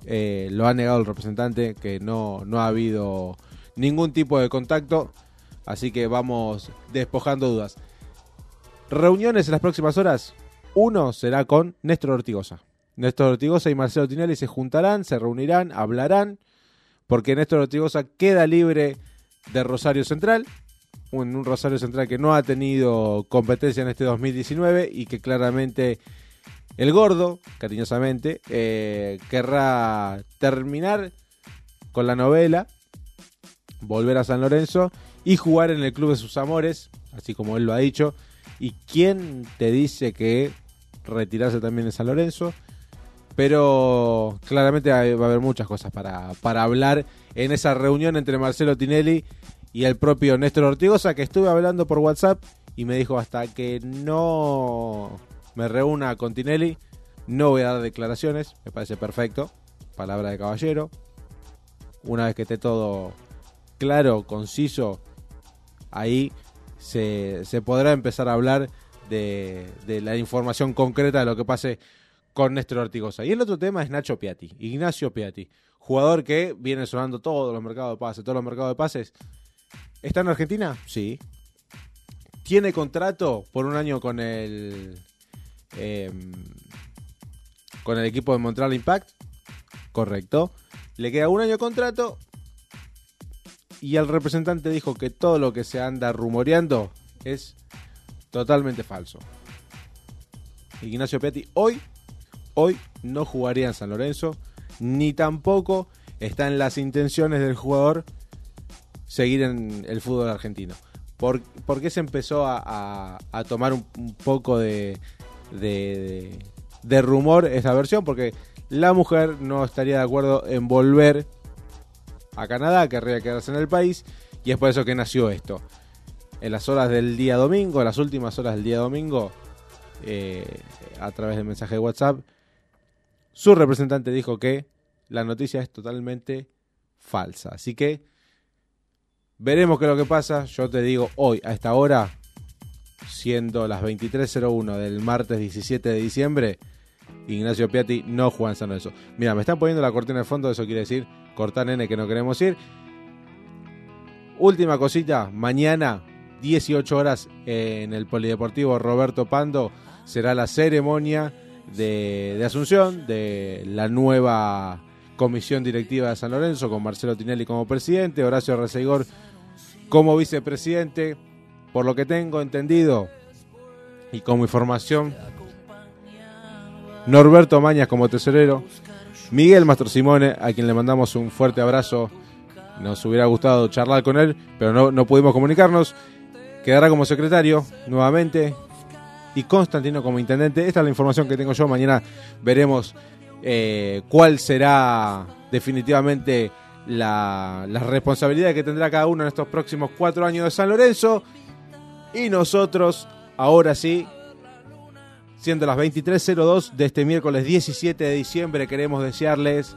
eh, lo ha negado el representante, que no, no ha habido ningún tipo de contacto, así que vamos despojando dudas. Reuniones en las próximas horas, uno será con Néstor Ortigosa. Néstor Ortigosa y Marcelo Tinelli se juntarán, se reunirán, hablarán, porque Néstor Ortigosa queda libre de Rosario Central, un, un Rosario Central que no ha tenido competencia en este 2019 y que claramente el gordo, cariñosamente, eh, querrá terminar con la novela, volver a San Lorenzo y jugar en el club de sus amores, así como él lo ha dicho. ¿Y quién te dice que retirarse también de San Lorenzo? Pero claramente va a haber muchas cosas para, para hablar en esa reunión entre Marcelo Tinelli y el propio Néstor Ortigosa, que estuve hablando por WhatsApp y me dijo hasta que no me reúna con Tinelli, no voy a dar declaraciones, me parece perfecto, palabra de caballero. Una vez que esté todo claro, conciso, ahí se, podrá empezar a hablar de, de la información concreta de lo que pase con Néstor Ortigosa. Y el otro tema es Nacho Piatti, Ignacio Piatti, jugador que viene sonando todos los mercados de pases, todos los mercados de pases. ¿Está en Argentina? Sí. ¿Tiene contrato por un año con el eh, con el equipo de Montreal Impact? Correcto. Le queda un año de contrato y el representante dijo que todo lo que se anda rumoreando es totalmente falso. Ignacio Piatti hoy, hoy no jugaría en San Lorenzo, ni tampoco está en las intenciones del jugador seguir en el fútbol argentino. ¿Por, qué se empezó a, tomar un poco de, de, de- rumor esa versión? Porque la mujer no estaría de acuerdo en volver a Canadá, querría quedarse en el país, y es por eso que nació esto. En las horas del día domingo, en las últimas horas del día domingo, eh, a través del mensaje de WhatsApp, su representante dijo que la noticia es totalmente falsa. Así que veremos qué es lo que pasa. Yo te digo hoy, a esta hora, siendo las 23.01 del martes 17 de diciembre, Ignacio Piatti no juega en San Lorenzo. Mira, me están poniendo la cortina de fondo, eso quiere decir cortar nene que no queremos ir. Última cosita, mañana 18 horas en el Polideportivo Roberto Pando será la ceremonia de, asunción de la nueva comisión directiva de San Lorenzo con Marcelo Tinelli como presidente, Horacio Reseigor como vicepresidente. Por lo que tengo entendido y como información, Norberto Mañas como tesorero, Miguel Mastro Simone, a quien le mandamos un fuerte abrazo. Nos hubiera gustado charlar con él, pero no, no pudimos comunicarnos. Quedará como secretario nuevamente y Constantino como intendente. Esta es la información que tengo yo. Mañana veremos eh, cuál será definitivamente la, la responsabilidad que tendrá cada uno en estos próximos cuatro años de San Lorenzo. Y nosotros, ahora sí, siendo las 23.02 de este miércoles 17 de diciembre, queremos desearles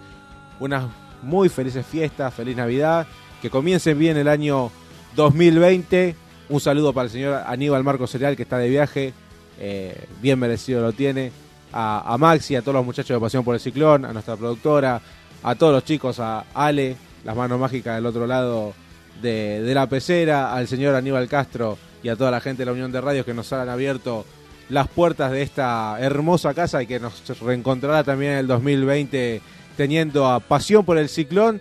unas muy felices fiestas, feliz Navidad, que comiencen bien el año 2020. Un saludo para el señor Aníbal Marco Cereal, que está de viaje, eh, bien merecido lo tiene. A, Maxi, a todos los muchachos de Pasión por el Ciclón, a nuestra productora, a todos los chicos, a Ale, las manos mágicas del otro lado de, de la pecera, al señor Aníbal Castro y a toda la gente de la Unión de Radios que nos han abierto las puertas de esta hermosa casa y que nos reencontrará también en el 2020 teniendo Pasión por el Ciclón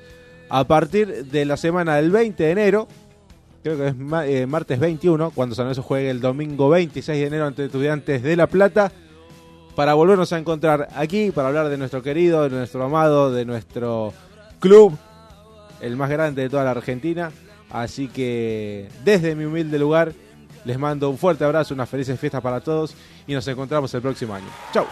a partir de la semana del 20 de enero, creo que es eh, martes 21, cuando San Lorenzo juegue el domingo 26 de enero ante Estudiantes de La Plata, para volvernos a encontrar aquí, para hablar de nuestro querido, de nuestro amado, de nuestro club, el más grande de toda la Argentina. Así que desde mi humilde lugar les mando un fuerte abrazo, unas felices fiestas para todos y nos encontramos el próximo año. Chau.